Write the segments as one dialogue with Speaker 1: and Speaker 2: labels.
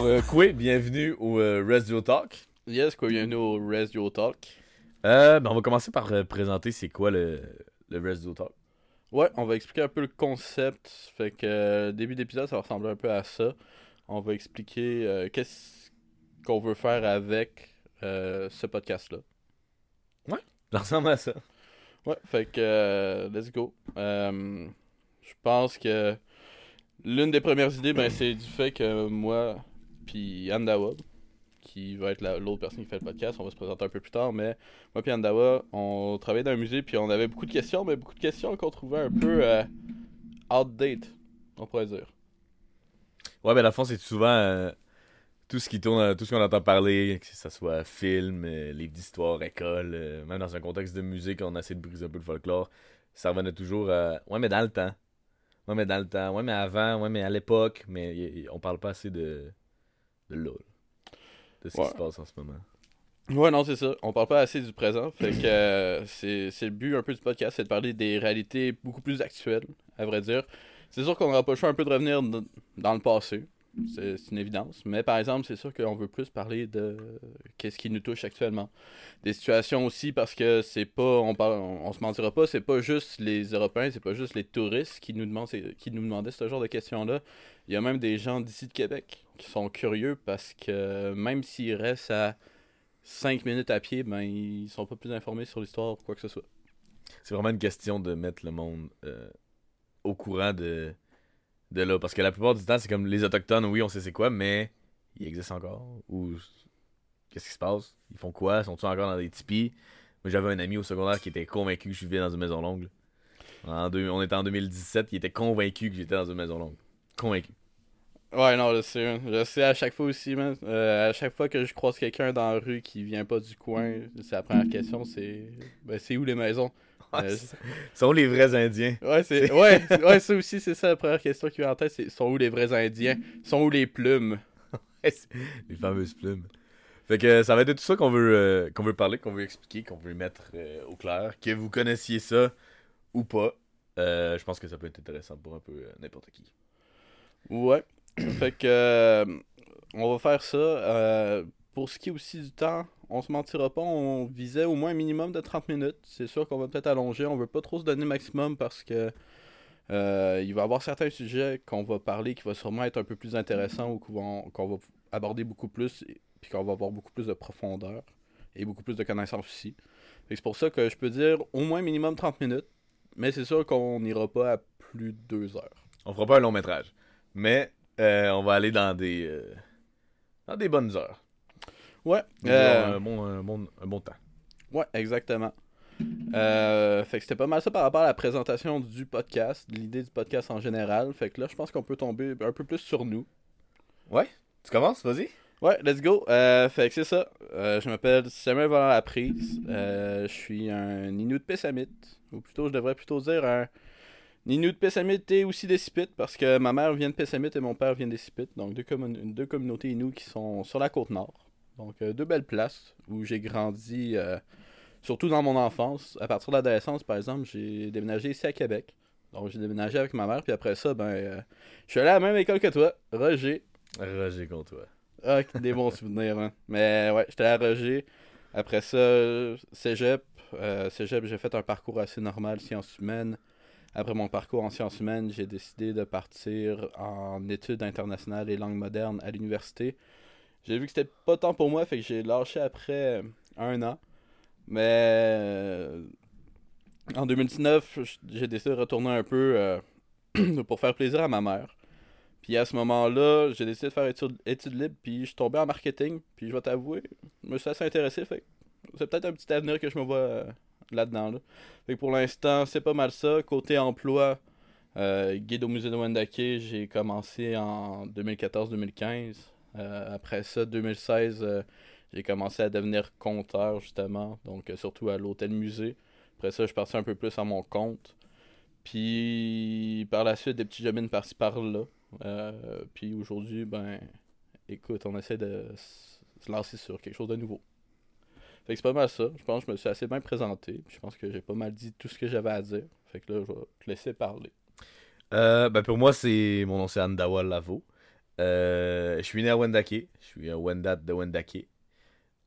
Speaker 1: Alors, euh, Koué, bienvenue au euh, Radio Talk.
Speaker 2: Yes, quoi, bienvenue au Radio Talk.
Speaker 1: Euh, ben, on va commencer par euh, présenter c'est quoi le, le Radio Talk.
Speaker 2: Ouais, on va expliquer un peu le concept. Fait que euh, début d'épisode, ça va ressembler un peu à ça. On va expliquer qu'est-ce qu'on veut faire avec ce podcast-là.
Speaker 1: Ça ressemble à ça.
Speaker 2: Ouais, fait que let's go. Je pense que l'une des premières idées, ben, c'est du fait que moi, puis Andawa, qui va être la- l'autre personne qui fait le podcast, on va se présenter un peu plus tard, mais moi puis Andawa, on travaillait dans un musée, puis on avait beaucoup de questions, mais beaucoup de questions qu'on trouvait un peu euh, outdate, on pourrait dire.
Speaker 1: Ouais, dans le fond, c'est souvent euh, tout ce qui tourne, euh, tout ce qu'on entend parler, que ce soit film, livre d'histoire, école, même dans un contexte de musique, on essaie de briser un peu le folklore. Ça revenait toujours à Ouais, mais dans le temps. Ouais, mais dans le temps. Ouais, mais avant. Ouais, mais à l'époque. Mais on parle pas assez de. De là. De ce
Speaker 2: Ouais.
Speaker 1: qui se passe en ce moment.
Speaker 2: Ouais, non, c'est ça. On parle pas assez du présent. Fait que euh, c'est le but un peu du podcast, c'est de parler des réalités beaucoup plus actuelles, à vrai dire. C'est sûr qu'on n'aura pas le choix un peu de revenir dans le passé. C'est une évidence. Mais par exemple, c'est sûr qu'on veut plus parler de qu'est-ce qui nous touche actuellement. Des situations aussi parce que c'est pas, on, parle, on, on se mentira pas, c'est pas juste les Européens, c'est pas juste les touristes qui nous demandent, qui nous demandaient ce genre de questions-là. Il y a même des gens d'ici de Québec qui sont curieux parce que même s'ils restent à 5 minutes à pied, ben ils sont pas plus informés sur l'histoire ou quoi que ce soit.
Speaker 1: C'est vraiment une question de mettre le monde euh, au courant de, de là. Parce que la plupart du temps, c'est comme les Autochtones, oui, on sait c'est quoi, mais ils existent encore? Ou qu'est-ce qui se passe? Ils font quoi? Sont-ils encore dans des tipis? Moi, j'avais un ami au secondaire qui était convaincu que je vivais dans une maison longue. En deux- on était en 2017, il était convaincu que j'étais dans une maison longue. Convaincu.
Speaker 2: Ouais, non, je sais. Je sais à chaque fois aussi, man. Euh, à chaque fois que je croise quelqu'un dans la rue qui vient pas du coin, c'est la première question, c'est. Ben, c'est où les maisons?
Speaker 1: Ouais,
Speaker 2: Euh,
Speaker 1: sont les vrais Indiens
Speaker 2: Ouais, c'est. Ouais, ouais, ça aussi, c'est ça la première question qui vient en tête, c'est sont où les vrais Indiens? Sont où les plumes?
Speaker 1: Les fameuses plumes. Fait que ça va être de tout ça qu'on veut, euh, qu'on veut parler, qu'on veut expliquer, qu'on veut mettre euh, au clair. Que vous connaissiez ça ou pas. Euh, je pense que ça peut être intéressant pour un peu n'importe qui.
Speaker 2: Ouais. fait que. euh, on va faire ça. Euh, pour ce qui est aussi du temps, on se mentira pas, on visait au moins un minimum de 30 minutes. C'est sûr qu'on va peut-être allonger. On veut pas trop se donner maximum parce que. euh, il va y avoir certains sujets qu'on va parler qui vont sûrement être un peu plus intéressants ou qu'on va, va aborder beaucoup plus et- qu'on va avoir beaucoup plus de profondeur et beaucoup plus de connaissances aussi. C'est pour ça que je peux dire au moins minimum 30 minutes, mais c'est sûr qu'on n'ira pas à plus de 2 heures.
Speaker 1: On fera pas un long métrage. Mais euh, on va aller dans des. euh, dans des bonnes heures.
Speaker 2: Ouais. Euh,
Speaker 1: un, bon, un, bon, un bon temps.
Speaker 2: Ouais, exactement. Fait que c'était pas mal ça par rapport à la présentation du podcast, l'idée du podcast en général. Fait que là, je pense qu'on peut tomber un peu plus sur nous.
Speaker 1: Tu commences, vas-y.
Speaker 2: Ouais, let's go. Fait que c'est ça. Je m'appelle Samuel Valant Laprise. Je suis un Inuit Pessamite. Ou plutôt, je devrais plutôt dire un Inuit Pessamite et aussi des. Parce que ma mère vient de Pessamite et mon père vient des Sipites. Donc deux, commun- deux communautés Inuit qui sont sur la côte nord. Donc euh, deux belles places où j'ai grandi. euh, surtout dans mon enfance. À partir de l'adolescence, par exemple, j'ai déménagé ici à Québec. Donc j'ai déménagé avec ma mère. Puis après ça, ben, euh, je suis allé à la même école que toi, Roger.
Speaker 1: Roger contre toi.
Speaker 2: Ah, des bons souvenirs, hein. Mais ouais, j'étais à Roger. Après ça, cégep. Cégep, j'ai fait un parcours assez normal, sciences humaines. Après mon parcours en sciences humaines, j'ai décidé de partir en études internationales et langues modernes à l'université. J'ai vu que c'était pas tant pour moi, fait que j'ai lâché après un an. Mais euh, en 2019, j'ai décidé de retourner un peu euh, pour faire plaisir à ma mère. Puis à ce moment-là, j'ai décidé de faire études, libres, puis je suis tombé en marketing, puis je vais t'avouer, je me suis assez intéressé, fait c'est peut-être un petit avenir que je me vois euh, là-dedans. Là. Pour l'instant, c'est pas mal ça. Côté emploi, euh, guide au musée de Wendake, j'ai commencé en 2014-2015. Euh, après ça, 2016, euh, j'ai commencé à devenir compteur, justement, donc euh, surtout à l'hôtel-musée. Après ça, je parti un peu plus à mon compte. Puis par la suite, des petits jobs par-ci par-là. Puis aujourd'hui, ben, écoute, on essaie de se lancer sur quelque chose de nouveau. Fait que c'est pas mal ça. Je pense que je me suis assez bien présenté. Je pense que j'ai pas mal dit tout ce que j'avais à dire. Fait que là, je vais te laisser parler.
Speaker 1: Euh, ben pour moi, c'est mon nom c'est Andawa Lavo. Euh, je suis né à Wendake. Je suis un Wendat de Wendake.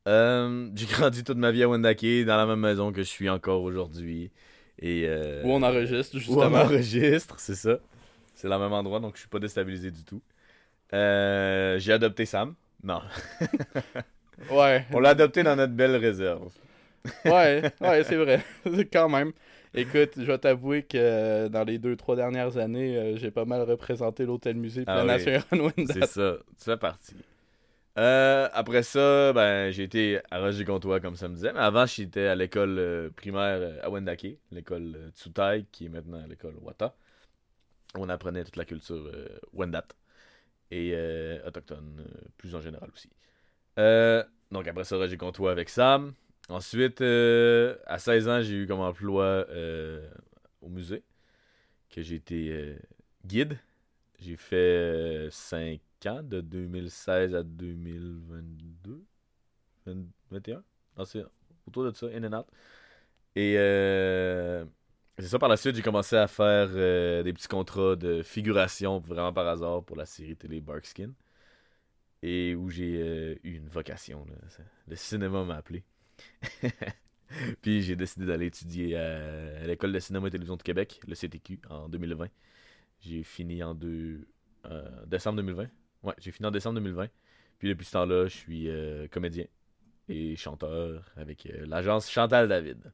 Speaker 1: Euh, j'ai grandi toute ma vie à Wendake, dans la même maison que je suis encore aujourd'hui. Et
Speaker 2: Où on enregistre,
Speaker 1: où
Speaker 2: justement.
Speaker 1: on enregistre, c'est ça. C'est le même endroit, donc je suis pas déstabilisé du tout. J'ai adopté Sam. Non,
Speaker 2: Ouais.
Speaker 1: on l'a adopté dans notre belle réserve.
Speaker 2: Ouais, ouais, c'est vrai. Quand même. Écoute, je vais t'avouer que euh, dans les deux, trois dernières années, euh, j'ai pas mal représenté l'Hôtel Musée de
Speaker 1: Ah
Speaker 2: la
Speaker 1: oui.
Speaker 2: Nation.
Speaker 1: C'est ça, tu fais partie. Euh, après ça, ben, j'ai été à Roger-Comtois, comme ça me disait. Mais avant, j'étais à l'école primaire à Wendake, l'école Tsutai, qui est maintenant l'école Wata. On apprenait toute la culture Wendat et autochtone, plus en général aussi. Euh, donc après ça, Roger-Comtois avec Sam. Ensuite, euh, à 16 ans, j'ai eu comme emploi euh, au musée, que j'ai été guide. J'ai fait 5 ans, de 2016 à 2022, 20 21. Non, c'est autour de ça, in and out. Et c'est ça, par la suite, j'ai commencé à faire des petits contrats de figuration, vraiment par hasard, pour la série télé Barkskin. Et où j'ai euh, eu une vocation. Le cinéma m'a appelé. Puis j'ai décidé d'aller étudier à, l'école de cinéma et télévision de Québec, le CTQ, en 2020. J'ai fini en euh, décembre 2020. Ouais, j'ai fini en décembre 2020. Puis depuis ce temps-là, je suis euh, comédien et chanteur avec l'agence Chantal David.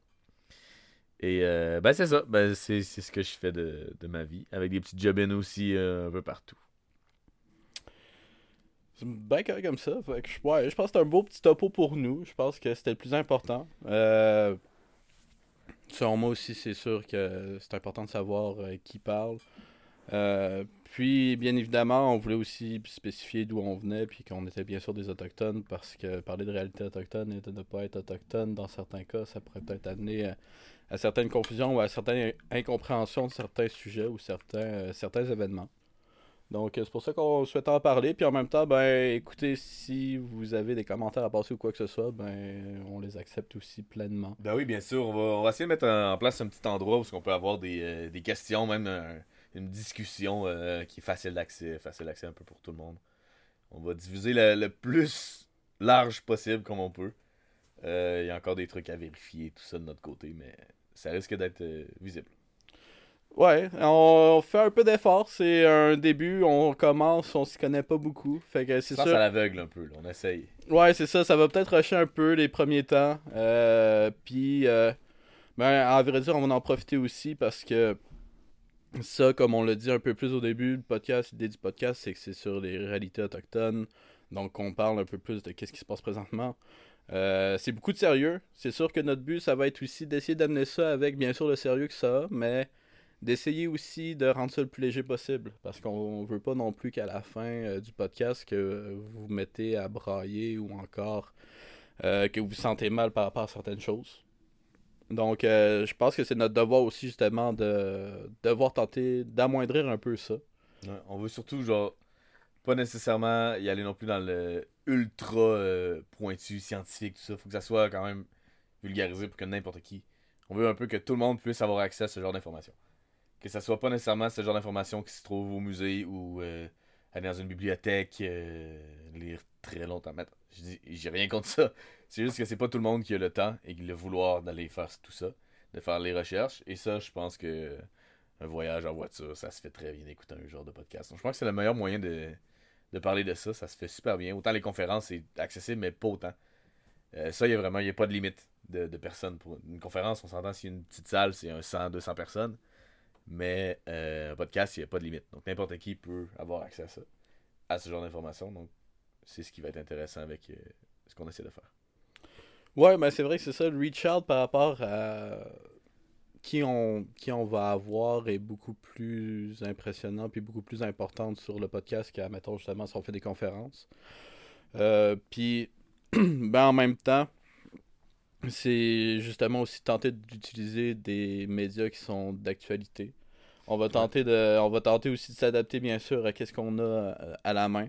Speaker 1: Et ben c'est ça, ben c'est ce que je fais de, de ma vie, avec des petits job aussi un peu partout.
Speaker 2: Bien correct comme ça. Fait que je, pense que c'est un beau petit topo pour nous. Je pense que c'était le plus important. Euh, selon moi aussi, c'est sûr que c'est important de savoir euh, qui parle. Euh, puis, bien évidemment, on voulait aussi spécifier d'où on venait, puis qu'on était bien sûr des Autochtones, parce que parler de réalité autochtone et de ne pas être autochtone, dans certains cas, ça pourrait peut-être amener à, à certaines confusions ou à certaines incompréhensions de certains sujets ou certains, euh, certains événements. Donc, euh, c'est pour ça qu'on souhaitait en parler. Puis en même temps, ben, écoutez, si vous avez des commentaires à passer ou quoi que ce soit, ben, on les accepte aussi pleinement.
Speaker 1: Ben oui, bien sûr, on va, on va essayer de mettre en place un petit endroit où on peut avoir des, euh, des questions, même un- une discussion euh, qui est facile d'accès, facile d'accès un peu pour tout le monde. On va diviser le, le plus large possible comme on peut. Euh, Il y a encore des trucs à vérifier, tout ça de notre côté, mais ça risque d'être euh, visible.
Speaker 2: Ouais, on fait un peu d'effort. C'est un début, on commence, on s'y connaît pas beaucoup. Fait que c'est
Speaker 1: ça
Speaker 2: sûr.
Speaker 1: à l'aveugle un peu, là, on essaye.
Speaker 2: Ouais, c'est ça, ça va peut-être rusher un peu les premiers temps. Euh, puis, euh, ben, à vrai dire, on va en profiter aussi parce que ça, comme on l'a dit un peu plus au début, le podcast, l'idée du podcast, c'est que c'est sur les réalités autochtones. Donc, on parle un peu plus de qu'est-ce qui se passe présentement. Euh, c'est beaucoup de sérieux. C'est sûr que notre but, ça va être aussi d'essayer d'amener ça avec, bien sûr, le sérieux que ça a, mais d'essayer aussi de rendre ça le plus léger possible. Parce qu'on veut pas non plus qu'à la fin euh, du podcast que vous vous mettez à brailler ou encore euh, que vous vous sentez mal par rapport à certaines choses. Donc, euh, je pense que c'est notre devoir aussi, justement, de devoir tenter d'amoindrir un peu ça.
Speaker 1: On veut surtout, genre, pas nécessairement y aller non plus dans le ultra pointu, scientifique, tout ça. Faut que ça soit quand même vulgarisé pour que n'importe qui. On veut un peu que tout le monde puisse avoir accès à ce genre d'informations. Que ça soit pas nécessairement ce genre d'informations qui se trouve au musée ou euh, aller dans une bibliothèque, euh, lire très longtemps. Mais j'ai rien contre ça. C'est juste que c'est pas tout le monde qui a le temps et le vouloir d'aller faire tout ça, de faire les recherches. Et ça, je pense que un voyage en voiture, ça se fait très bien d'écouter un genre de podcast. Donc, je pense que c'est le meilleur moyen de, de parler de ça. Ça se fait super bien. Autant les conférences, c'est accessible, mais pas autant. Euh, ça, il y a vraiment, il n'y a pas de limite de, personnes. Pour une conférence, on s'entend a une petite salle, c'est un 100, 200 personnes. Mais euh, un podcast, il n'y a pas de limite. Donc, n'importe qui peut avoir accès à ça, ce genre d'informations. Donc, c'est ce qui va être intéressant avec euh, ce qu'on essaie de faire.
Speaker 2: Ouais, mais c'est vrai que c'est ça, le reach out par rapport à qui on, qui on va avoir est beaucoup plus impressionnant puis beaucoup plus importante sur le podcast qu'à, mettons, justement, si on fait des conférences. Euh, puis, ben, en même temps, c'est justement aussi tenter d'utiliser des médias qui sont d'actualité. On va tenter de, on va tenter aussi de s'adapter bien sûr à qu'est-ce qu'on a euh, à la main.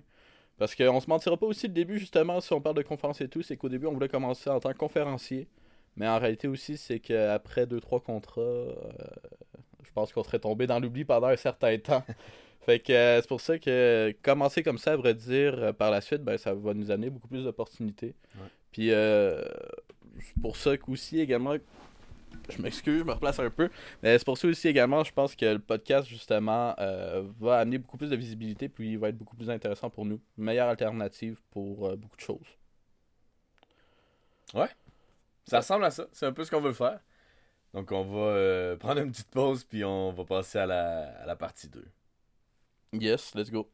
Speaker 2: Parce qu'on se mentira pas aussi le début justement si on parle de conférence et tout, c'est qu'au début on voulait commencer en tant que conférencier, mais en réalité aussi c'est qu'après deux trois contrats, euh, je pense qu'on serait tombé dans l'oubli pendant un certain temps. Fait que euh, c'est pour ça que commencer comme ça, à vrai dire, par la suite, ben, ça va nous amener beaucoup plus d'opportunités.
Speaker 1: Ouais.
Speaker 2: Puis euh, pour ça qu'aussi également, je m'excuse, je me replace un peu, mais c'est pour ça aussi également, je pense que le podcast, justement, euh, va amener beaucoup plus de visibilité, puis il va être beaucoup plus intéressant pour nous. Une meilleure alternative pour euh, beaucoup de choses.
Speaker 1: Ça ressemble à ça. C'est un peu ce qu'on veut faire. Donc, on va euh, prendre une petite pause, puis on va passer à la, à la partie 2.
Speaker 2: Yes, let's go.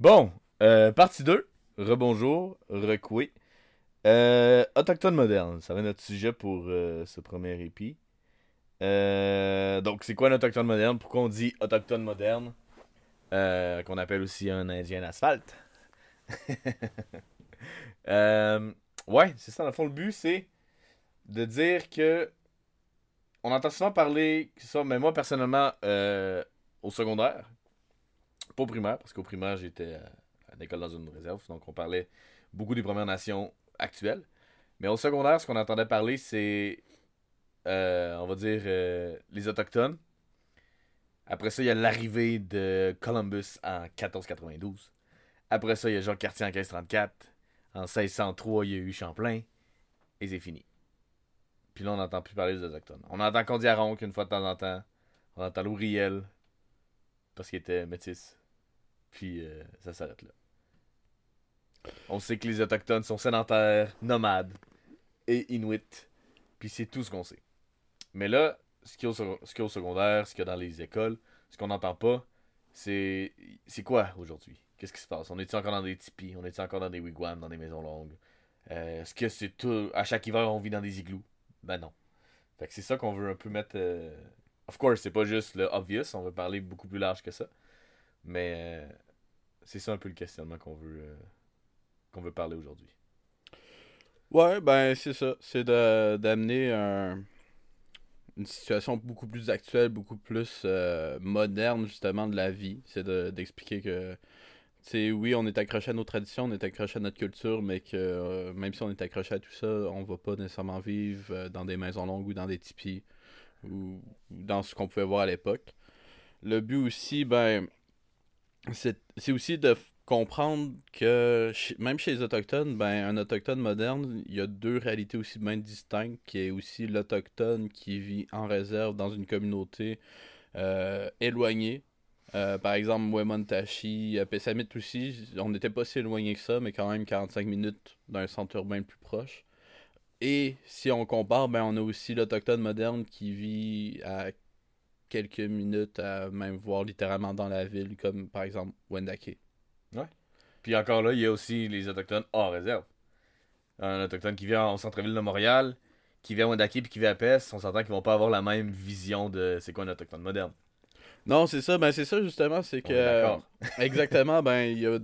Speaker 1: Bon, partie 2. Rebonjour, recoué. Euh, Autochtone moderne, ça va être notre sujet pour euh, ce premier épi. Euh, donc, c'est quoi un autochtone moderne? Pourquoi on dit autochtone moderne? Euh, Qu'on appelle aussi un indien asphalte. Euh, ouais, c'est ça. Dans le fond, le but, c'est de dire que on entend souvent parler, ça, mais moi, personnellement, au secondaire, pas au primaire, parce qu'au primaire, j'étais à l'école dans une réserve, donc on parlait beaucoup des Premières Nations actuelles. Mais au secondaire, ce qu'on entendait parler, c'est, euh, on va dire, euh, les Autochtones. Après ça, il y a l'arrivée de Columbus en 1492. Après ça, il y a Jacques Cartier en 1534. En 1603, il y a eu Champlain. Et c'est fini. Puis là, on n'entend plus parler des Autochtones. On entend Condiaron qu'une fois de temps en temps. On entend Louriel. Parce qu'il était métis. Puis euh, ça s'arrête là. On sait que les Autochtones sont sédentaires, nomades et inuits. Puis c'est tout ce qu'on sait. Mais là, ce qu'il y, a au secondaire, ce qu'il y a dans les écoles, ce qu'on n'entend pas, c'est quoi aujourd'hui? Qu'est-ce qui se passe? On est encore dans des tipis? On est encore dans des wigwams, dans des maisons longues? Euh, Est-ce que c'est tout... À chaque hiver, on vit dans des igloos? Ben non. Fait que c'est ça qu'on veut un peu mettre... euh, Of course, c'est pas juste le obvious, on veut parler beaucoup plus large que ça. Mais euh, c'est ça un peu le questionnement qu'on veut, qu'on veut parler aujourd'hui.
Speaker 2: Ouais, ben c'est ça. C'est de- d'amener un- une situation beaucoup plus actuelle, beaucoup plus euh, moderne justement de la vie. C'est de- d'expliquer que, tu sais, oui, on est accroché à nos traditions, on est accroché à notre culture, mais que euh, même si on est accroché à tout ça, on va pas nécessairement vivre euh, dans des maisons longues ou dans des tipis ou, ou dans ce qu'on pouvait voir à l'époque. Le but aussi, ben, c'est c'est aussi de comprendre que même chez les Autochtones, ben, un Autochtone moderne, il y a deux réalités aussi bien distinctes, qui est aussi l'Autochtone qui vit en réserve dans une communauté euh, éloignée. Euh, par exemple, Wemontashi, euh, Pessamit aussi, on n'était pas si éloigné que ça, mais quand même 45 minutes d'un centre urbain plus proche. Et si on compare, ben, on a aussi l'Autochtone moderne qui vit à quelques minutes à même voir littéralement dans la ville, comme par exemple Wendake.
Speaker 1: Puis encore là, il y a aussi les Autochtones hors réserve. Un Autochtone qui vient au centre-ville de Montréal, qui vient à Wendake puis qui vient à Pest, on s'entend qu'ils vont pas avoir la même vision de c'est quoi un Autochtone moderne.
Speaker 2: Non, c'est ça, ben c'est ça justement, c'est que
Speaker 1: d'accord.
Speaker 2: exactement, ben il y a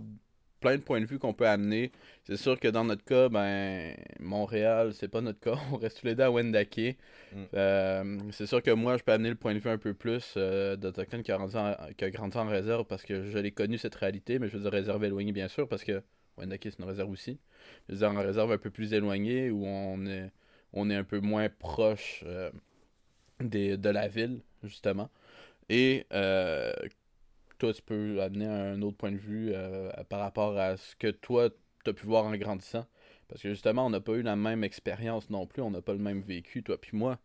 Speaker 2: plein de points de vue qu'on peut amener. C'est sûr que dans notre cas, ben Montréal, c'est pas notre cas, on reste tous les deux à Wendake.
Speaker 1: Mm.
Speaker 2: Euh, c'est sûr que moi, je peux amener le point de vue un peu plus euh, d'Autochtone qui, a grandi en- qui a grandi en réserve parce que je l'ai connu cette réalité, mais je veux dire réserve éloignée bien sûr parce que Wendake c'est une réserve aussi. Je veux dire en réserve un peu plus éloignée où on est, on est un peu moins proche euh, des, de la ville, justement. Et euh, toi, tu peux amener un autre point de vue euh, par rapport à ce que toi, tu as pu voir en grandissant. Parce que justement, on n'a pas eu la même expérience non plus, on n'a pas le même vécu, toi puis moi.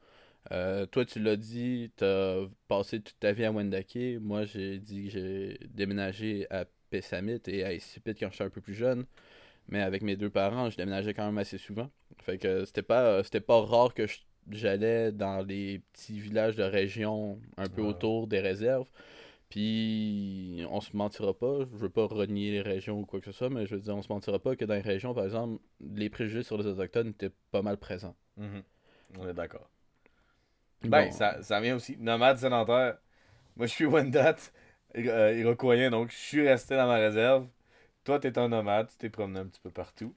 Speaker 2: Euh, toi, tu l'as dit, tu as passé toute ta vie à Wendake. Moi, j'ai dit que j'ai déménagé à Pessamit et à Issipit quand j'étais un peu plus jeune. Mais avec mes deux parents, je déménageais quand même assez souvent. Fait que c'était pas, c'était pas rare que j'allais dans les petits villages de région un peu autour des réserves. Puis on se mentira pas, je veux pas renier les régions ou quoi que ce soit, mais je veux dire, on se mentira pas que dans les régions, par exemple, les préjugés sur les autochtones étaient pas mal présents.
Speaker 1: Mhm. On est d'accord. Ben,
Speaker 2: Bon.
Speaker 1: ça, ça vient aussi. Nomade sédentaire. Moi, je suis Wendat, euh, iroquoien, donc je suis resté dans ma réserve. Toi, t'es un nomade, tu t'es promené un petit peu partout.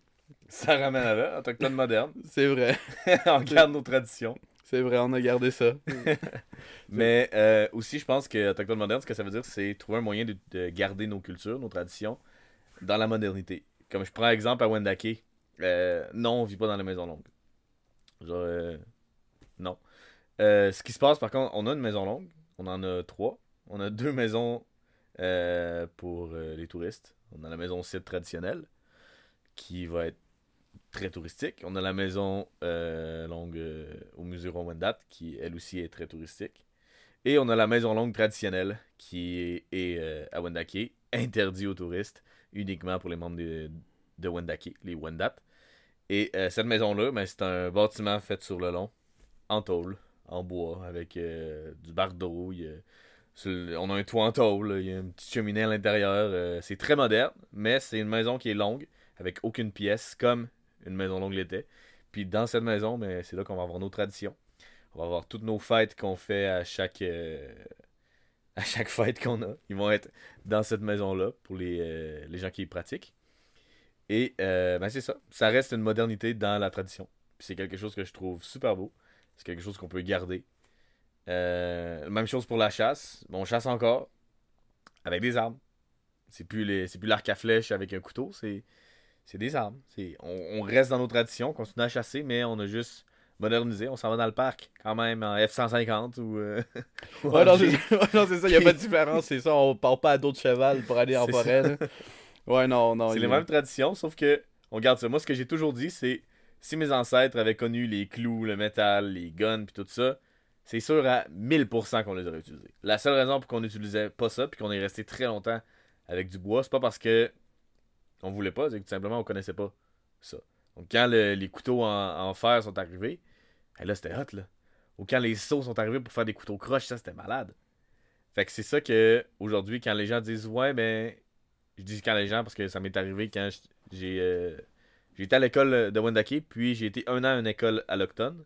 Speaker 1: Ça ramène à là, autochtone moderne.
Speaker 2: C'est vrai,
Speaker 1: on garde nos traditions.
Speaker 2: C'est vrai, on a gardé ça.
Speaker 1: Mais euh, aussi, je pense que autochtone moderne, ce que ça veut dire, c'est trouver un moyen de, de garder nos cultures, nos traditions, dans la modernité. Comme je prends exemple à Wendake. Euh, non, on vit pas dans les maisons longues. Genre, euh, non. Ce qui se passe, par contre, on a une maison longue. On en a trois. On a deux maisons pour les touristes. On a la maison site traditionnelle, qui va être très touristique. On a la maison euh, longue euh, au musée Wendat, qui elle aussi est très touristique. Et on a la maison longue traditionnelle, qui est, euh, à Wendake, interdit aux touristes, uniquement pour les membres de, de Wendake, les Wendat. Et cette maison-là, ben, c'est un bâtiment fait sur le long, en tôle, en bois, avec du bardeau. il y a- sur le- on a un toit en tôle, il y a une petite cheminée à l'intérieur. c'est très moderne, mais c'est une maison qui est longue, avec aucune pièce, comme une maison longue. Puis dans cette maison, ben, c'est là qu'on va avoir nos traditions. On va avoir toutes nos fêtes qu'on fait à chaque, euh, fête qu'on a. Ils vont être dans cette maison-là pour les, euh, gens qui y pratiquent. Et euh, ben c'est ça. Ça reste une modernité dans la tradition. C'est quelque chose que je trouve super beau. C'est quelque chose qu'on peut garder. Même chose pour la chasse. Bon, on chasse encore avec des armes. C'est plus l'arc à flèche avec un couteau. C'est, c'est des armes. On, on reste dans nos traditions, on continue à chasser, mais on a juste modernisé. On s'en va dans le parc quand même en F-150 ou. euh, ou
Speaker 2: Ouais, non, c'est ça, il a pas de différence, c'est ça, on part pas à d'autres cheval pour aller en forêt. Ouais, non, non.
Speaker 1: C'est les mêmes traditions, sauf que on garde ça. Moi, ce que j'ai toujours dit, c'est si mes ancêtres avaient connu les clous, le métal, les guns, puis tout ça, c'est sûr à 1000% qu'on les aurait utilisés. La seule raison pour qu'on n'utilisait pas ça, puis qu'on est resté très longtemps avec du bois, c'est pas parce que on voulait pas, c'est tout simplement on connaissait pas ça. Donc quand le- les couteaux en, fer sont arrivés, eh là c'était hot là. Ou quand les seaux sont arrivés pour faire des couteaux croches, ça c'était malade. Fait que c'est ça que aujourd'hui quand les gens disent ouais mais je dis quand les gens parce que ça m'est arrivé quand j'ai euh, été à l'école de Wendake, puis j'ai été un an à une école allochtone.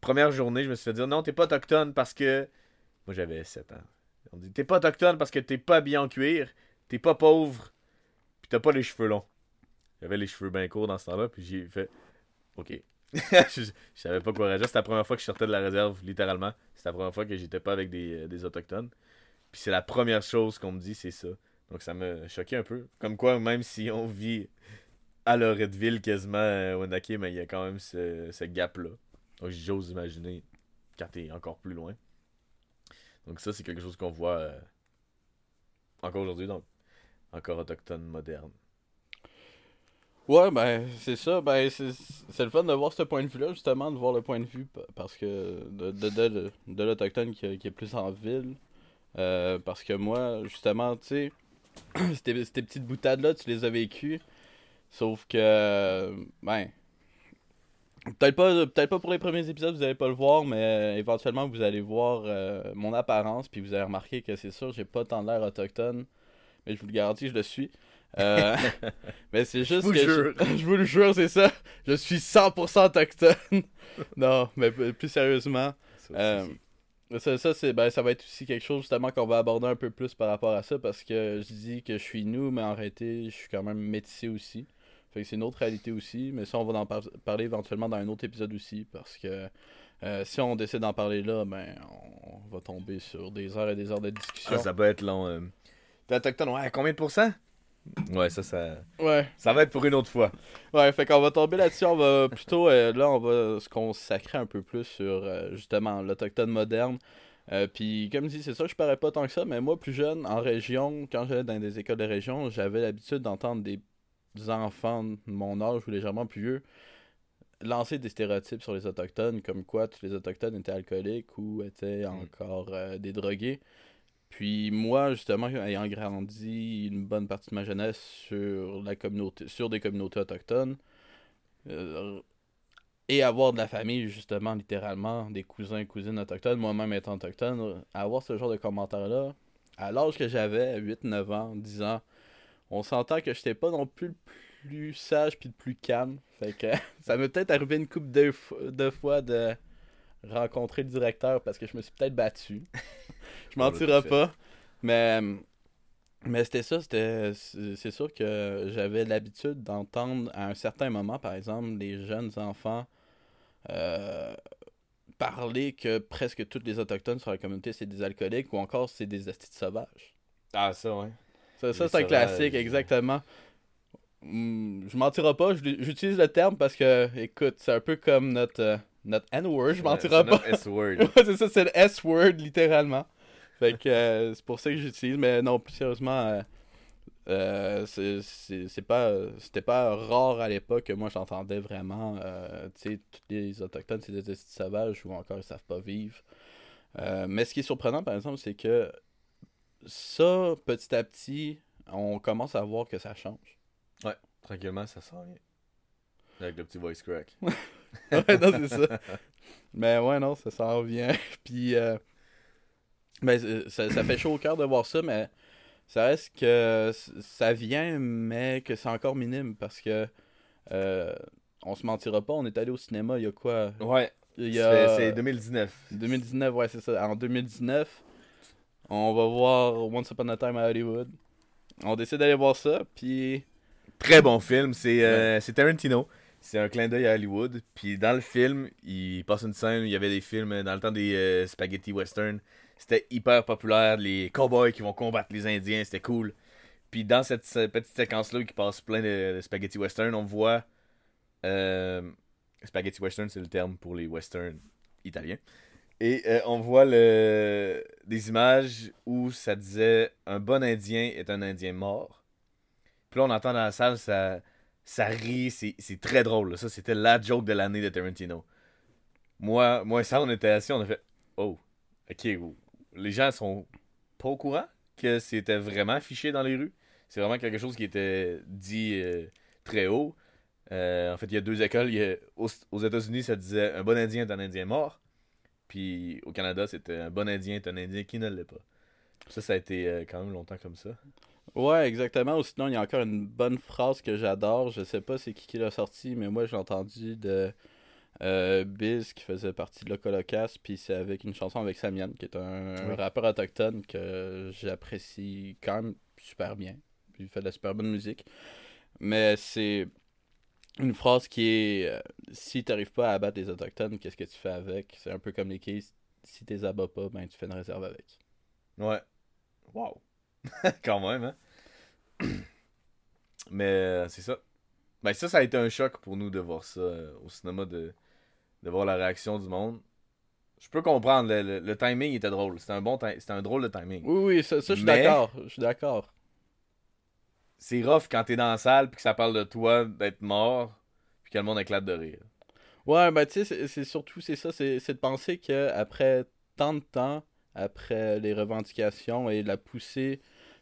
Speaker 1: Première journée, je me suis fait dire non, t'es pas autochtone parce que. Moi j'avais 7 ans. On dit t'es pas autochtone parce que t'es pas bien en cuir, t'es pas pauvre, puis t'as pas les cheveux longs. J'avais les cheveux bien courts dans ce temps-là, puis j'ai fait OK. je, je savais pas quoi réagir. C'était la première fois que je sortais de la réserve, littéralement. C'était la première fois que j'étais pas avec des, euh, des autochtones. Puis c'est la première chose qu'on me dit, c'est ça. Donc ça m'a choqué un peu. Comme quoi, même si on vit à Loretteville quasiment, euh, Wendake, mais il y a quand même ce, ce gap-là. Donc j'ose imaginer quand t'es encore plus loin. Donc ça, c'est quelque chose qu'on voit euh, encore aujourd'hui, donc encore autochtone moderne.
Speaker 2: Ouais, ben, c'est ça. Ben, c'est le fun de voir ce point de vue-là, justement, de voir le point de vue parce que de, de, de, de l'Autochtone qui, est plus en ville. Euh, parce que moi, justement, tu sais, ces, petites boutades-là, tu les as vécues. Sauf que, ben, peut-être pas, peut pas pour les premiers épisodes, vous allez pas le voir, mais éventuellement, vous allez voir euh, mon apparence, puis vous allez remarquer que c'est sûr, j'ai pas tant l'air autochtone. Mais je vous le garantis, je le suis. Euh, mais c'est juste
Speaker 1: vous
Speaker 2: que
Speaker 1: jure.
Speaker 2: Je, je vous le jure, c'est ça. Je suis 100% autochtone. non, mais plus sérieusement,
Speaker 1: Ça
Speaker 2: Euh, ça, ça, c'est, ben, ça va être aussi quelque chose justement qu'on va aborder un peu plus par rapport à ça parce que je dis que je suis nous, mais en réalité, je suis quand même métissé aussi. Fait que c'est une autre réalité aussi, mais ça, on va en par- parler éventuellement dans un autre épisode aussi parce que euh, si on décide d'en parler là, ben, on va tomber sur des heures et des heures de discussion.
Speaker 1: Ah, ça peut être long. T'es autochtone, ouais, combien de pourcents? Ouais, ça, ça,
Speaker 2: Ouais.
Speaker 1: ça va être pour une autre fois.
Speaker 2: Ouais, fait qu'on va tomber là-dessus. On va plutôt, euh, là, on va se consacrer un peu plus sur euh, justement l'autochtone moderne. Euh, Puis, comme dit, c'est ça, je parais pas tant que ça, mais moi, plus jeune, en région, quand j'allais dans des écoles de région, j'avais l'habitude d'entendre des enfants de mon âge ou légèrement plus vieux lancer des stéréotypes sur les autochtones, comme quoi tous les autochtones étaient alcooliques ou étaient encore euh, des drogués. Puis moi, justement, ayant grandi une bonne partie de ma jeunesse sur la communauté, sur des communautés autochtones, euh, et avoir de la famille, justement, littéralement, des cousins et cousines autochtones, moi-même étant autochtone, avoir ce genre de commentaires-là, à l'âge que j'avais, 8, 9 ans, 10 ans, on s'entend que j'étais pas non plus le plus sage puis le plus calme. Fait que ça m'est peut-être arrivé une couple de, de fois de rencontrer le directeur parce que je me suis peut-être battu. je mentirai pas. Mais, mais c'était ça, c'était c'est sûr que j'avais l'habitude d'entendre à un certain moment, par exemple, les jeunes enfants euh, parler que presque tous les autochtones sur la communauté c'est des alcooliques ou encore c'est des astis sauvages.
Speaker 1: Ah, ça, ouais.
Speaker 2: Ça, ça c'est un classique, exactement. Hmm, je mentirai pas, j'utilise le terme parce que, écoute, c'est un peu comme notre, euh, notre N-word, je mentirai
Speaker 1: C'est
Speaker 2: pas.
Speaker 1: S-word.
Speaker 2: Ouais, c'est ça, c'est le S-word, littéralement. fait que euh, c'est pour ça que j'utilise. Mais non, plus sérieusement, euh, euh, c'est- pas c'était pas rare à l'époque que moi j'entendais vraiment euh, tu sais tous les autochtones c'est des sauvages ou encore ils savent pas vivre mais ce qui est surprenant par exemple c'est que ça petit à petit on commence à voir que ça change
Speaker 1: Tranquillement, ça sent rien. Avec le petit voice crack.
Speaker 2: ouais non c'est ça. Mais ouais non ça s'en revient. Puis euh, mais euh, ça, ça fait chaud au cœur de voir ça mais ça reste que ça vient mais que c'est encore minime parce que euh, on se mentira pas on est allé au cinéma il y a quoi?
Speaker 1: Ouais, c'est
Speaker 2: a
Speaker 1: c'est 2019.
Speaker 2: 2019 ouais c'est ça. En 2019 on va voir Once Upon a Time à Hollywood. On décide d'aller voir ça puis
Speaker 1: Très bon film, c'est euh, c'est Tarantino. C'est un clin d'œil à Hollywood. Puis dans le film, il passe une scène où il y avait des films dans le temps des euh, spaghetti western. C'était hyper populaire, les cowboys qui vont combattre les Indiens, c'était cool. Puis dans cette, petite séquence-là qui passe plein de, spaghetti western, on voit. euh, spaghetti western, c'est le terme pour les westerns italiens. Et euh, on voit le, des images où ça disait un bon Indien est un Indien mort. Puis là, on entend dans la salle, ça, ça rit, c'est très drôle. Ça, c'était la joke de l'année de Tarantino. Moi, moi et ça, on était assis, on a fait Oh, ok, oh. les gens sont pas au courant que c'était vraiment affiché dans les rues. C'est vraiment quelque chose qui était dit euh, très haut. Euh, en fait, il y a deux écoles. Aux États-Unis, ça disait un bon Indien est un Indien mort. Puis au Canada, c'était un bon Indien est un Indien qui ne l'est pas. Ça, ça a été euh, quand même longtemps comme ça.
Speaker 2: Ouais, exactement. Ou sinon, il y a encore une bonne phrase que j'adore. Je sais pas c'est qui qui l'a sorti, mais moi, j'ai entendu de euh, Biz qui faisait partie de Locolocast. Puis c'est avec une chanson avec Samian, qui est un,
Speaker 1: Oui.
Speaker 2: rappeur autochtone que j'apprécie quand même super bien. Il fait de la super bonne musique. Mais c'est une phrase qui est euh, si t'arrives pas à abattre les autochtones, qu'est-ce que tu fais avec? C'est un peu comme les keys. Si t'es abats pas, ben tu fais une réserve avec.
Speaker 1: Ouais. Wow. Quand même, hein? Mais euh, c'est ça. Ben ça, ça a été un choc pour nous de voir ça euh, au cinéma, de, de voir la réaction du monde. Je peux comprendre, le, le- le timing était drôle. C'était un bon c'était un drôle de timing.
Speaker 2: Oui, oui, ça, ça je suis
Speaker 1: Mais-
Speaker 2: d'accord. Je suis d'accord.
Speaker 1: C'est rough quand t'es dans la salle puis que ça parle de toi d'être mort puis que le monde éclate de rire.
Speaker 2: Ouais, ben tu sais, c'est- surtout c'est ça, c'est de penser que après tant de temps, après les revendications et la poussée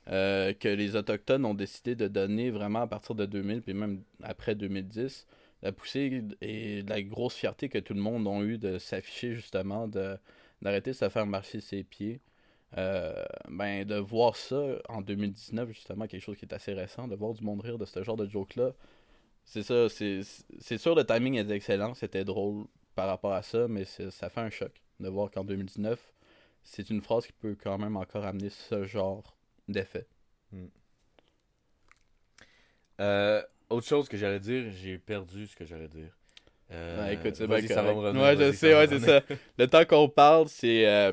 Speaker 2: euh, que les Autochtones ont décidé de donner vraiment à partir de 2000, puis même après 2010, la poussée et la grosse fierté que tout le monde a eu de s'afficher justement, de d'arrêter de se faire marcher ses pieds. Euh, ben de voir ça en 2019 justement quelque chose qui est assez récent de voir du monde rire de ce genre de joke là c'est ça, c'est c'est sûr le timing est excellent, c'était drôle par rapport à ça, mais ça fait un choc de voir qu'en 2019, c'est une phrase qui peut quand même encore amener ce genre d'effet.
Speaker 1: Euh, autre chose que j'allais dire, j'ai perdu ce que j'allais dire. Euh,
Speaker 2: Ouais, écoute, c'est
Speaker 1: vas-y,
Speaker 2: bien
Speaker 1: ça va me revenir,
Speaker 2: Ouais, je sais, ouais, c'est ça. Le temps qu'on parle, c'est... euh,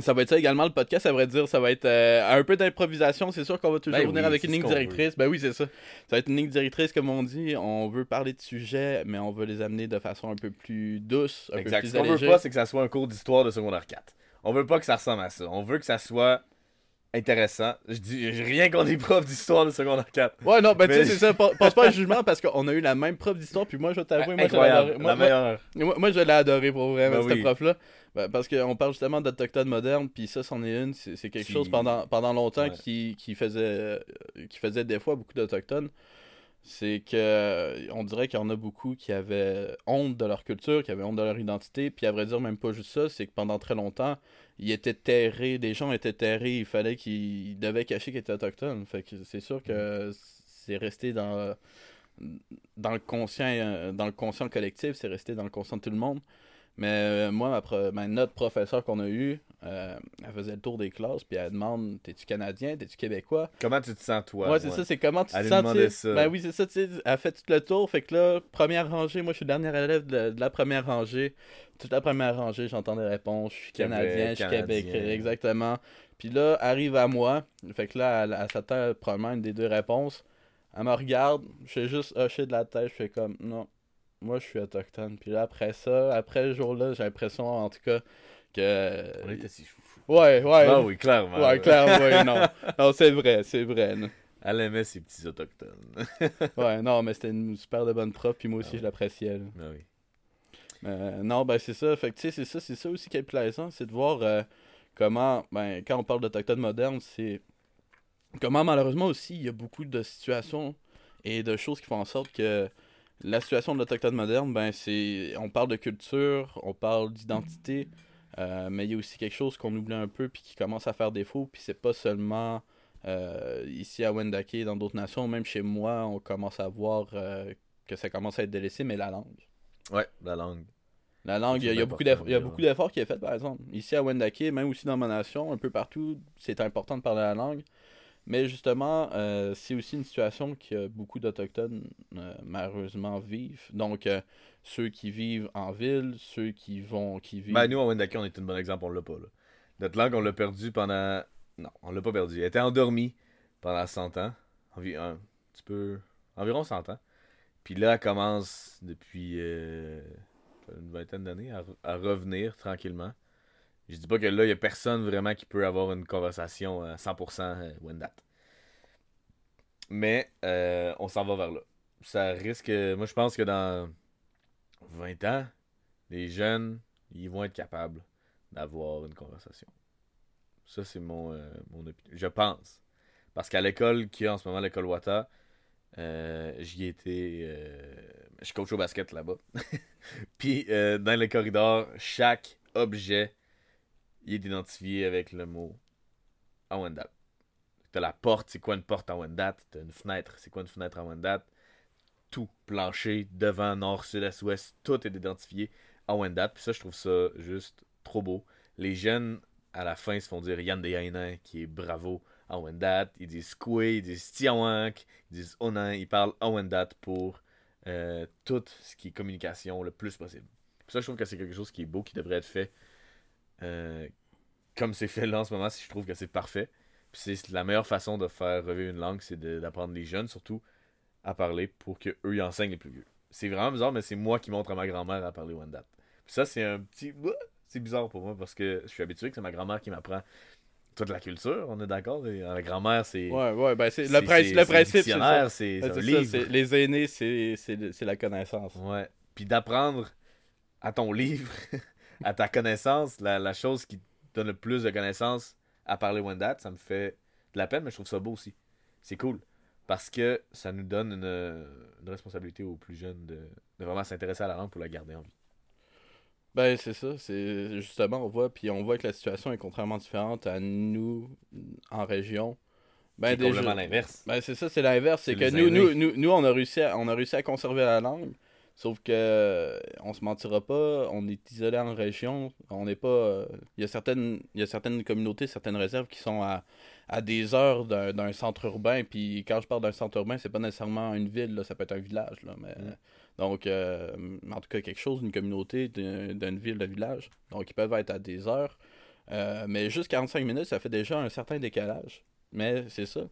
Speaker 2: Ça va être ça également, le podcast, ça va dire, ça va être euh, un peu d'improvisation. C'est sûr qu'on va toujours
Speaker 1: Ben
Speaker 2: venir
Speaker 1: oui,
Speaker 2: avec une
Speaker 1: ce
Speaker 2: ligne directrice. Ben oui, c'est ça. Ça va être une ligne directrice, comme on dit. On veut parler de sujets, mais on veut les amener de façon un peu plus douce, un
Speaker 1: Exact.
Speaker 2: peu
Speaker 1: Ce
Speaker 2: plus
Speaker 1: qu'on veut pas, c'est que ça soit un cours d'histoire de secondaire 4. On veut pas que ça ressemble à ça. On veut que ça soit intéressant. Je dis j'ai rien contre les profs d'histoire de secondaire 4.
Speaker 2: Ouais, non, ben tu sais,
Speaker 1: Mais-
Speaker 2: c'est ça. pa- Pense pas à jugement parce qu'on a eu la même prof d'histoire, puis moi, je vais t'avouer, moi, je l'ai adoré.
Speaker 1: Incroyable.
Speaker 2: Moi,
Speaker 1: la meilleure.
Speaker 2: Moi, moi, je l'ai adoré pour vrai,
Speaker 1: Ben
Speaker 2: cette
Speaker 1: oui.
Speaker 2: prof-là. Ben, parce qu'on parle justement d'Autochtones modernes, puis ça, c'en est une. C'est c'est quelque
Speaker 1: Qui-
Speaker 2: chose pendant, pendant longtemps
Speaker 1: Ouais.
Speaker 2: qui, qui, faisait, euh, qui faisait des fois beaucoup d'Autochtones. C'est que euh, on dirait qu'il y en a beaucoup qui avaient honte de leur culture, qui avaient honte de leur identité, puis à vrai dire, même pas juste ça, c'est que pendant très longtemps, ils étaient terrés, des gens étaient terrés, il fallait qu'ils ils devaient cacher qu'ils étaient autochtones. Fait que c'est sûr que c'est resté dans dans le conscient euh, dans le conscient collectif, c'est resté dans le conscient de tout le monde. Mais euh, moi, ma pro- ma- notre professeur qu'on a eu, euh, elle faisait le tour des classes, puis elle demande T'es-tu Canadien T'es-tu Québécois?
Speaker 1: Comment tu te sens, toi
Speaker 2: Ouais, c'est ça, c'est comment tu
Speaker 1: Elle
Speaker 2: te sens
Speaker 1: demandait ça.
Speaker 2: Ben oui, c'est ça, tu sais. Elle fait tout le tour, fait que là, première rangée, moi je suis le dernier élève de, de la première rangée. Toute la première rangée, j'entends des réponses Je suis
Speaker 1: Québec,
Speaker 2: Canadien, je suis. Québécois, exactement. Puis là, arrive à moi, fait que là, elle, elle s'attend probablement une des deux réponses. Elle me regarde, je fais juste hocher de la tête, je fais comme Non, moi je suis autochtone. Puis là, après ça, après ce jour-là, j'ai l'impression en tout cas Que...
Speaker 1: On assis fou.
Speaker 2: Ouais, ouais.
Speaker 1: Ah oui, clairement.
Speaker 2: Ouais, clairement, ouais, non. Non, c'est vrai, c'est vrai. non.
Speaker 1: Elle aimait ces petits autochtones.
Speaker 2: Ouais, non, mais c'était une super de bonne prof, puis moi aussi,
Speaker 1: Ah
Speaker 2: je l'appréciais.
Speaker 1: Ah oui.
Speaker 2: Euh, non, ben c'est ça. Fait que tu sais, c'est ça, c'est ça aussi qui est plaisant, c'est de voir euh, comment, ben, quand on parle d'Autochtones modernes, c'est comment malheureusement aussi, il y a beaucoup de situations et de choses qui font en sorte que la situation de l'Autochtone moderne, ben c'est. On parle de culture, on parle d'identité, euh, mais il y a aussi quelque chose qu'on oublie un peu puis qui commence à faire défaut, puis c'est pas seulement. euh, ici à Wendake et dans d'autres nations, même chez moi, on commence à voir euh, que ça commence à être délaissé, mais la langue.
Speaker 1: Ouais, la langue.
Speaker 2: La langue, il y a, beaucoup d'efforts qui est fait, par exemple. Ici à Wendake, même aussi dans ma nation, un peu partout, c'est important de parler la langue. Mais justement, euh, c'est aussi une situation que beaucoup d'Autochtones, euh, malheureusement, vivent. Donc, euh, ceux qui vivent en ville, ceux qui vont, qui vivent...
Speaker 1: Ben, nous, à Wendake, on est un bon exemple, on l'a pas, là. Notre langue, on l'a perdu pendant. Non, on l'a pas perdu. Elle était endormie pendant 100 ans. Un petit peu. Environ 100 ans. Puis là, elle commence depuis une vingtaine d'années à, à revenir tranquillement. Je dis pas que là, il y a personne vraiment qui peut avoir une conversation à 100% Wendat. Mais euh, on s'en va vers là. Ça risque. Moi, je pense que dans 20 ans, les jeunes, ils vont être capables d'avoir une conversation. Ça, c'est mon, euh, mon opinion. Je pense. Parce qu'à l'école qui a en ce moment, l'école Wata, euh, j'y étais. euh, je coach au basket là-bas. Puis, euh, dans les corridors, chaque objet il est identifié avec le mot en Wendat. T'as la porte, c'est quoi une porte en Wendat? T'as une fenêtre, c'est quoi une fenêtre en Wendat? Tout, plancher, devant, nord, sud, est, ouest, tout est identifié en Wendat. Puis ça, je trouve ça juste trop beau. Les jeunes, à la fin, se font dire de qui est bravo en Wendat. Ils disent Skoué, ils disent Tiawank, ils disent Onan. Ils parlent en Wendat pour euh, tout ce qui est communication le plus possible. Puis ça, je trouve que c'est quelque chose qui est beau, qui devrait être fait euh, comme c'est fait là en ce moment. Je trouve que c'est parfait. Puis c'est la meilleure façon de faire revivre une langue, c'est d'apprendre les jeunes, surtout, à parler pour que eux ils enseignent les plus vieux. C'est vraiment bizarre, mais c'est moi qui montre à ma grand-mère à parler Wendat. Puis ça, c'est un petit. C'est bizarre pour moi parce que je suis habitué que c'est ma grand-mère qui m'apprend toute la culture, on est d'accord? La grand-mère, c'est.
Speaker 2: Ouais, ouais, ben c'est le, principe, le principe, c'est ça. les aînés, c'est la connaissance.
Speaker 1: Ouais. Puis d'apprendre à ton livre, à ta connaissance, la, la chose qui donne le plus de connaissances à parler Wendat, ça me fait de la peine, mais je trouve ça beau aussi. C'est cool. Parce que ça nous donne une, une responsabilité aux plus jeunes de, de vraiment s'intéresser à la langue pour la garder en vie.
Speaker 2: Ben, c'est ça, c'est justement, on voit, puis on voit que la situation est contrairement différente à nous en région. Ben,
Speaker 1: c'est complètement l'inverse.
Speaker 2: ben, c'est ça, c'est l'inverse, c'est que nous, nous, nous, nous, on a réussi à, on a réussi à conserver la langue, sauf que, euh, on se mentira pas, on est isolé en région, on n'est pas, euh, il y a certaines, il y a certaines communautés, certaines réserves qui sont à, à des heures d'un d'un centre urbain, puis quand je parle d'un centre urbain, c'est pas nécessairement une ville, là, ça peut être un village, là, mais...
Speaker 1: Mm.
Speaker 2: Donc, euh, en tout cas, quelque chose, une communauté d'un- d'une ville, d'un village. Donc, ils peuvent être à des heures. Euh, mais juste 45 minutes, ça fait déjà un certain décalage. Mais c'est ça.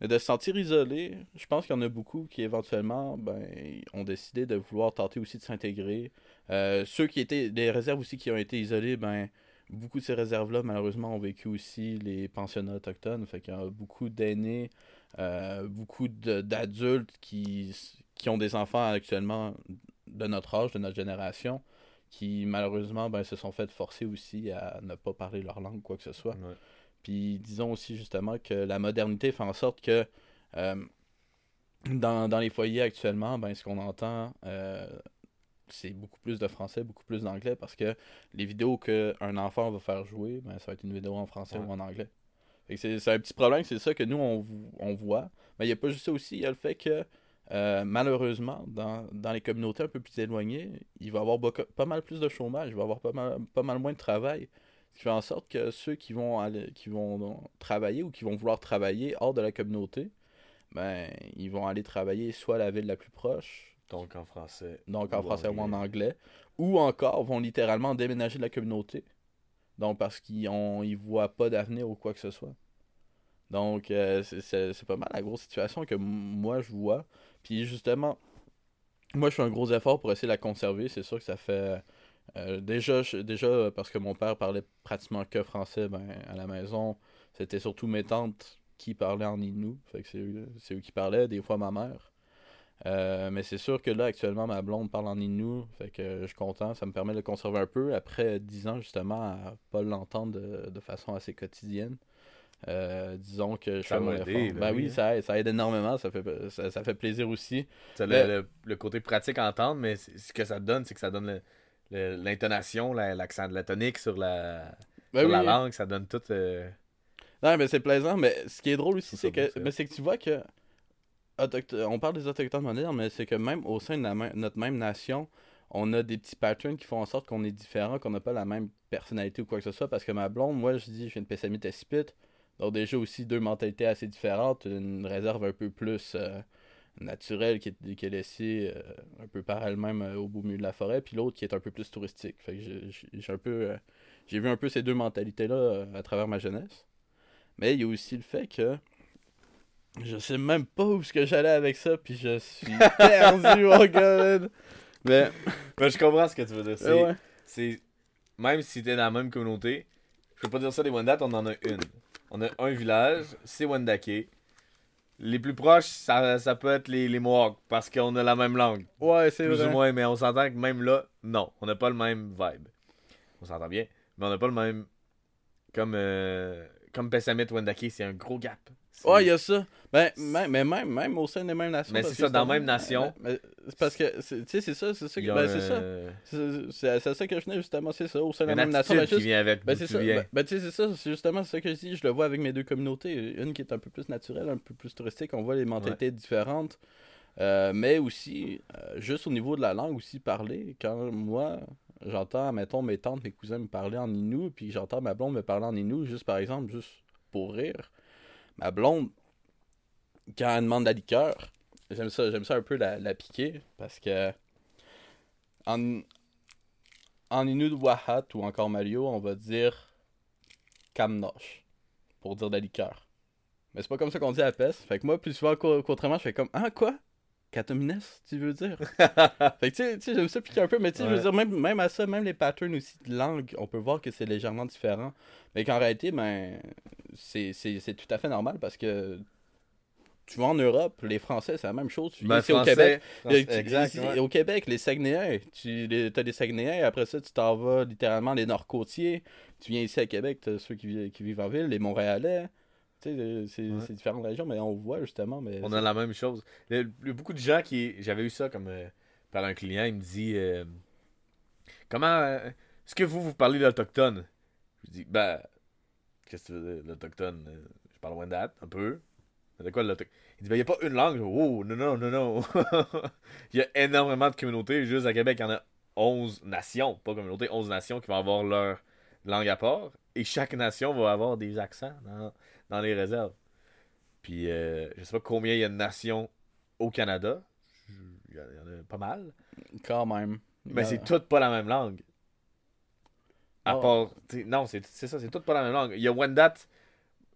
Speaker 2: De se sentir isolé, je pense qu'il y en a beaucoup qui éventuellement ben, ont décidé de vouloir tenter aussi de s'intégrer. Euh, ceux qui étaient des réserves aussi qui ont été isolés, ben beaucoup de ces réserves-là, malheureusement, ont vécu aussi les pensionnats autochtones. Fait qu'il y a beaucoup d'aînés, euh, beaucoup d'adultes qui, qui ont des enfants actuellement de notre âge, de notre génération, qui malheureusement ben, se sont fait forcer aussi à ne pas parler leur langue, quoi que ce soit. Puis disons aussi justement que la modernité fait en sorte que euh, dans, dans les foyers actuellement, ben, ce qu'on entend, euh, c'est beaucoup plus de français, beaucoup plus d'anglais, parce que les vidéos qu'un enfant va faire jouer, ben, ça va être une vidéo en français
Speaker 1: Ouais.
Speaker 2: ou en anglais. C'est un petit problème, c'est ça que nous, on, on voit. Mais il n'y a pas juste ça aussi, il y a le fait que euh, malheureusement, dans, dans les communautés un peu plus éloignées, il va y avoir beaucoup- pas mal plus de chômage, il va y avoir pas mal, pas mal moins de travail. Ce qui fait en sorte que ceux qui vont, aller, qui vont travailler ou qui vont vouloir travailler hors de la communauté, ben, ils vont aller travailler soit à la ville la plus proche,
Speaker 1: Donc en français.
Speaker 2: donc en français ou en
Speaker 1: anglais.
Speaker 2: ou encore vont littéralement déménager de la communauté. Donc parce qu'ils ils voient pas d'avenir ou quoi que ce soit. Donc euh, c'est- pas mal la grosse situation que moi je vois. Puis justement, moi je fais un gros effort pour essayer de la conserver. C'est sûr que ça fait Euh, déjà, je- déjà, parce que mon père parlait pratiquement que français ben, à la maison, c'était surtout mes tantes qui parlaient en Innu. Fait que c'est eux, c'est eux qui parlaient, des fois ma mère. Euh, mais c'est sûr que là, actuellement, ma blonde parle en Innu. Fait que je suis content. Ça me permet de le conserver un peu. Après 10 ans, justement, à pas l'entendre de, de façon assez quotidienne. Euh, disons que je
Speaker 1: Ça
Speaker 2: fais mon
Speaker 1: va
Speaker 2: effort.
Speaker 1: aider,
Speaker 2: Ben, oui,
Speaker 1: oui.
Speaker 2: ça aide, ça aide énormément. Ça fait, ça, ça fait plaisir aussi.
Speaker 1: Le, le- le côté pratique à entendre, mais ce que ça donne, c'est que ça donne le- l'intonation, la- l'accent de la tonique sur la,
Speaker 2: Ben
Speaker 1: sur la langue, ça donne tout. euh,
Speaker 2: Non, mais c'est plaisant, mais ce qui est drôle aussi, c'est que, mais c'est que tu vois que on parle des autochtones modernes, mais c'est que même au sein de la notre même nation, on a des petits patterns qui font en sorte qu'on est différent, qu'on n'a pas la même personnalité ou quoi que ce soit. Parce que ma blonde, moi, je dis, je viens de Pessamit Espit, donc déjà aussi deux mentalités assez différentes, une réserve un peu plus euh, naturelle qui est, qui est laissée euh, un peu par elle-même euh, au beau milieu de la forêt, puis l'autre qui est un peu plus touristique. Fait que j'ai- un peu, euh, j'ai vu un peu ces deux mentalités-là à travers ma jeunesse. Mais il y a aussi le fait que je sais même pas où est-ce que j'allais avec ça, puis je suis perdu, gars, man. Mais,
Speaker 1: Mais je comprends ce que tu veux dire. C'est,
Speaker 2: ouais.
Speaker 1: c'est- même si t'es dans la même communauté, je peux pas dire ça des Wendat, on en a une. On a un village, c'est Wendake. Les plus proches, ça, ça peut être les, les Mohawks, parce qu'on a la même langue.
Speaker 2: Ouais, c'est
Speaker 1: Plus
Speaker 2: vrai.
Speaker 1: ou moins, mais on s'entend que même là, non, on n'a pas le même vibe. On s'entend bien, mais on n'a pas le même. Comme, euh, comme Pessamit Wendake, c'est un gros gap.
Speaker 2: Ouais, il y a ça. Ben, même, mais même, même au sein des mêmes nations.
Speaker 1: Mais c'est ça, dans la même nation.
Speaker 2: c'est parce que, c'est- tu sais, c'est ça, c'est ça. Ben, c'est ça. C'est- ça que je venais justement, c'est ça, au sein de la même nation. Ben, juste-
Speaker 1: vient avec
Speaker 2: Ben, c'est ça. Ben, ben, tu sais, c'est ça. C'est justement ça que je dis. Je le vois avec mes deux communautés. Une qui est un peu plus naturelle, un peu plus touristique. On voit les mentalités différentes. Euh, mais aussi, euh, juste au niveau de la langue, aussi parler. Quand moi, j'entends, mettons, mes tantes, mes cousins me parler en Innu, puis j'entends ma blonde me parler en Innu, juste par exemple, juste pour rire. Ma blonde, quand elle demande de la liqueur, j'aime ça, j'aime ça un peu la, la piquer, parce que en, en Innu de Wahat ou encore Mario, on va dire Kamnosh pour dire de la liqueur. Mais c'est pas comme ça qu'on dit à PES. Fait que moi, plus souvent qu'au- qu'autrement, je fais comme Ah, quoi? Katomines, tu veux dire? Fait que tu sais- j'aime ça piquer un peu, mais tu sais, je veux dire, même, même à ça, même les patterns aussi de langue, on peut voir que c'est légèrement différent. Mais qu'en réalité, ben, c'est tout à fait normal parce que tu vas en Europe, les Français, c'est la même chose. Tu viens
Speaker 1: Ben,
Speaker 2: ici au Québec.
Speaker 1: français,
Speaker 2: Tu-
Speaker 1: exact,
Speaker 2: ici,
Speaker 1: ouais.
Speaker 2: Au Québec, les Saguenayens, tu les, as des Saguenayens, après ça, tu t'en vas littéralement les Nord-Côtiers. Tu viens ici à Québec, tu as ceux qui, vi- qui vivent en ville, les Montréalais. Tu sais, c'est
Speaker 1: Ouais.
Speaker 2: c'est différentes régions, mais on voit justement. Mais
Speaker 1: On a la même chose. Il y a, beaucoup de gens qui. J'avais eu ça comme euh, par un client, il me dit euh, Comment. euh, Est-ce que vous, vous parlez d'Autochtone Je dis Ben. Qu'est-ce que tu veux dire, l'Autochtone Euh, Je parle Wendat, un peu. Quoi Il dit Ben, il n'y a pas une langue. Oh, non, non, non, non. il y a énormément de communautés. Juste à Québec, il y en a 11 nations. Pas communautés, 11 nations qui vont avoir leur langue à part. Et chaque nation va avoir des accents dans, dans les réserves. Puis, euh, je sais pas combien il y a de nations au Canada. Il y en a pas mal.
Speaker 2: quand même.
Speaker 1: Mais
Speaker 2: Euh,
Speaker 1: c'est toutes pas la même langue. À
Speaker 2: Oh.
Speaker 1: part. Non, c'est c'est ça, c'est toutes pas la même langue. Il y a Wendat.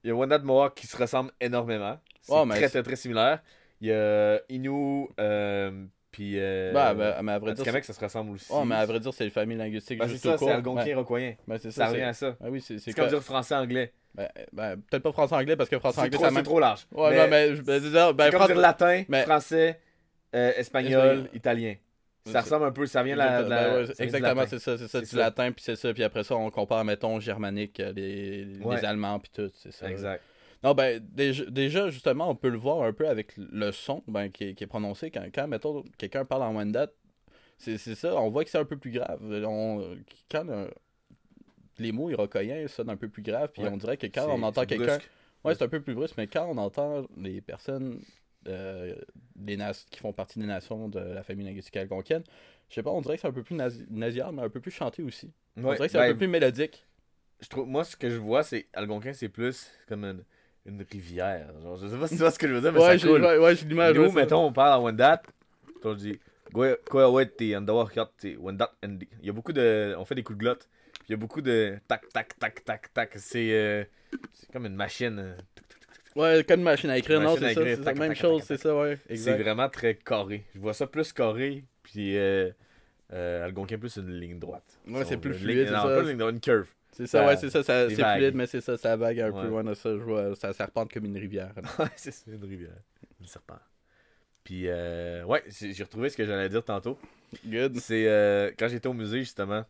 Speaker 1: Il y a Wendat Mohawk qui se ressemblent énormément. C'est très, très, très similaire. Il y a Innu. Euh, puis. Euh,
Speaker 2: bah, bah, mais à vrai dire,
Speaker 1: Atikamekw, ça se ressemble aussi.
Speaker 2: ouais, mais à vrai dire, c'est les familles linguistiques
Speaker 1: Ben, c'est ça, c'est algonquin, rocoyen.
Speaker 2: C'est
Speaker 1: Ça
Speaker 2: ça.
Speaker 1: revient à ça.
Speaker 2: Ah oui, c'est
Speaker 1: comme dire français-anglais.
Speaker 2: Ben, ben, peut-être pas français-anglais parce que français-anglais, c'est même.
Speaker 1: trop large.
Speaker 2: Ouais,
Speaker 1: Mais
Speaker 2: ben, c'est ça, ben,
Speaker 1: comme dire latin, français, euh, Espagnol. italien. Ça ressemble un peu, ça vient la,
Speaker 2: Exact-
Speaker 1: la-
Speaker 2: ben exactement, c'est ça, c'est ça, du latin, puis c'est ça, puis après ça, on compare, mettons, germanique, euh, les. Allemands, puis tout, c'est ça.
Speaker 1: Exact.
Speaker 2: Non, ben, déjà, justement, on peut le voir un peu avec le son ben, qui, est, qui est prononcé quand, quand mettons, quelqu'un parle en Wendat. C'est c'est ça, on voit que c'est un peu plus grave. On, quand euh, les mots iroquoiens sonnent un peu plus grave, puis
Speaker 1: Ouais.
Speaker 2: on dirait que quand on entend quelqu'un. Ouais, c'est un peu plus brusque, mais quand on entend les personnes euh, qui font partie des nations de la famille linguistique algonquienne, je sais pas, on dirait que c'est un peu plus nasillard, mais un peu plus chanté aussi. on dirait que c'est
Speaker 1: ben,
Speaker 2: un peu plus mélodique.
Speaker 1: je trouve, moi, ce que je vois, c'est Algonquin, c'est plus comme une, une rivière. Genre, je sais pas si tu vois ce que je veux dire, mais
Speaker 2: Ouais,
Speaker 1: ça coule.
Speaker 2: ouais, ouais, l'image.
Speaker 1: Nous, mettons, on parle en Wendat, on dit Wendat. Il y a beaucoup de. On fait des coups de glotte. Puis il y a beaucoup de tac, tac, tac, tac, tac. C'est euh, c'est comme une machine.
Speaker 2: Ouais, comme une machine à écrire,
Speaker 1: Une
Speaker 2: non, c'est ça, c'est la même chose, c'est ça, ouais.
Speaker 1: C'est vraiment très carré. Je vois ça plus carré. Puis. Euh, Euh, Algonquin plus une ligne droite.
Speaker 2: Ouais, c'est plus fluide, c'est ça.
Speaker 1: pas une ligne droite, une curve.
Speaker 2: C'est ça, ouais, c'est ça, c'est fluide, mais c'est ça, ça vague un peu,
Speaker 1: Ouais.
Speaker 2: ça, je vois, ça serpente comme une rivière.
Speaker 1: Ouais, c'est ça, une rivière. Une serpent. Puis, euh, ouais, j'ai retrouvé ce que j'allais dire tantôt.
Speaker 2: Good.
Speaker 1: C'est euh, quand j'étais au musée, justement,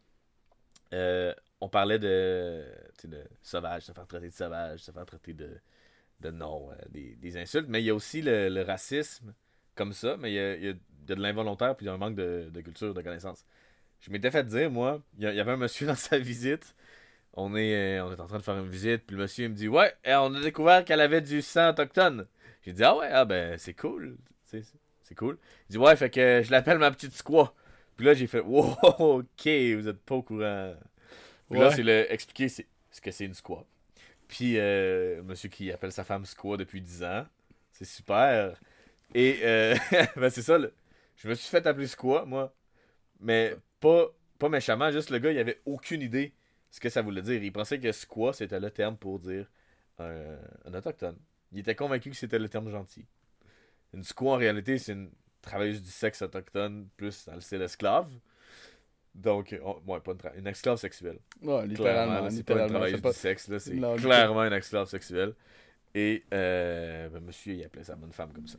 Speaker 1: euh, on parlait de, de sauvage, se faire traiter de sauvage, se faire traiter de, de non, euh, des, des insultes. Mais il y a aussi le, le racisme comme ça, mais il y a, il y a de l'involontaire puis il y a un manque de, de culture, de connaissance. Je m'étais fait dire, moi, il y, avait un monsieur dans sa visite. On est, euh, on est en train de faire une visite, puis le monsieur il me dit Ouais, eh, on a découvert qu'elle avait du sang autochtone. J'ai dit Ah ouais, ah ben c'est cool. C'est cool. Il dit Ouais, fait que je l'appelle ma petite squaw. Puis là, j'ai fait Wow, ok, vous êtes pas au courant. Puis là,
Speaker 2: Ouais.
Speaker 1: c'est le expliquer ce que c'est une squaw. Puis, euh, monsieur qui appelle sa femme squaw depuis 10 ans. C'est super. Et, euh, ben c'est ça, le- je me suis fait appeler squaw, moi. Mais pas, pas méchamment, juste le gars, il avait aucune idée ce que ça voulait dire. Il pensait que squaw, c'était le terme pour dire un, un autochtone. Il était convaincu que c'était le terme gentil. Une squaw, en réalité, c'est une travailleuse du sexe autochtone, plus dans le style esclave. Donc, on- ouais, pas une, une esclave sexuelle.
Speaker 2: Ouais, littéralement,
Speaker 1: c'est pas une travailleuse
Speaker 2: pas-
Speaker 1: du sexe, là, c'est clairement un esclave sexuel. Et euh, ben, monsieur, il appelait sa bonne femme comme ça.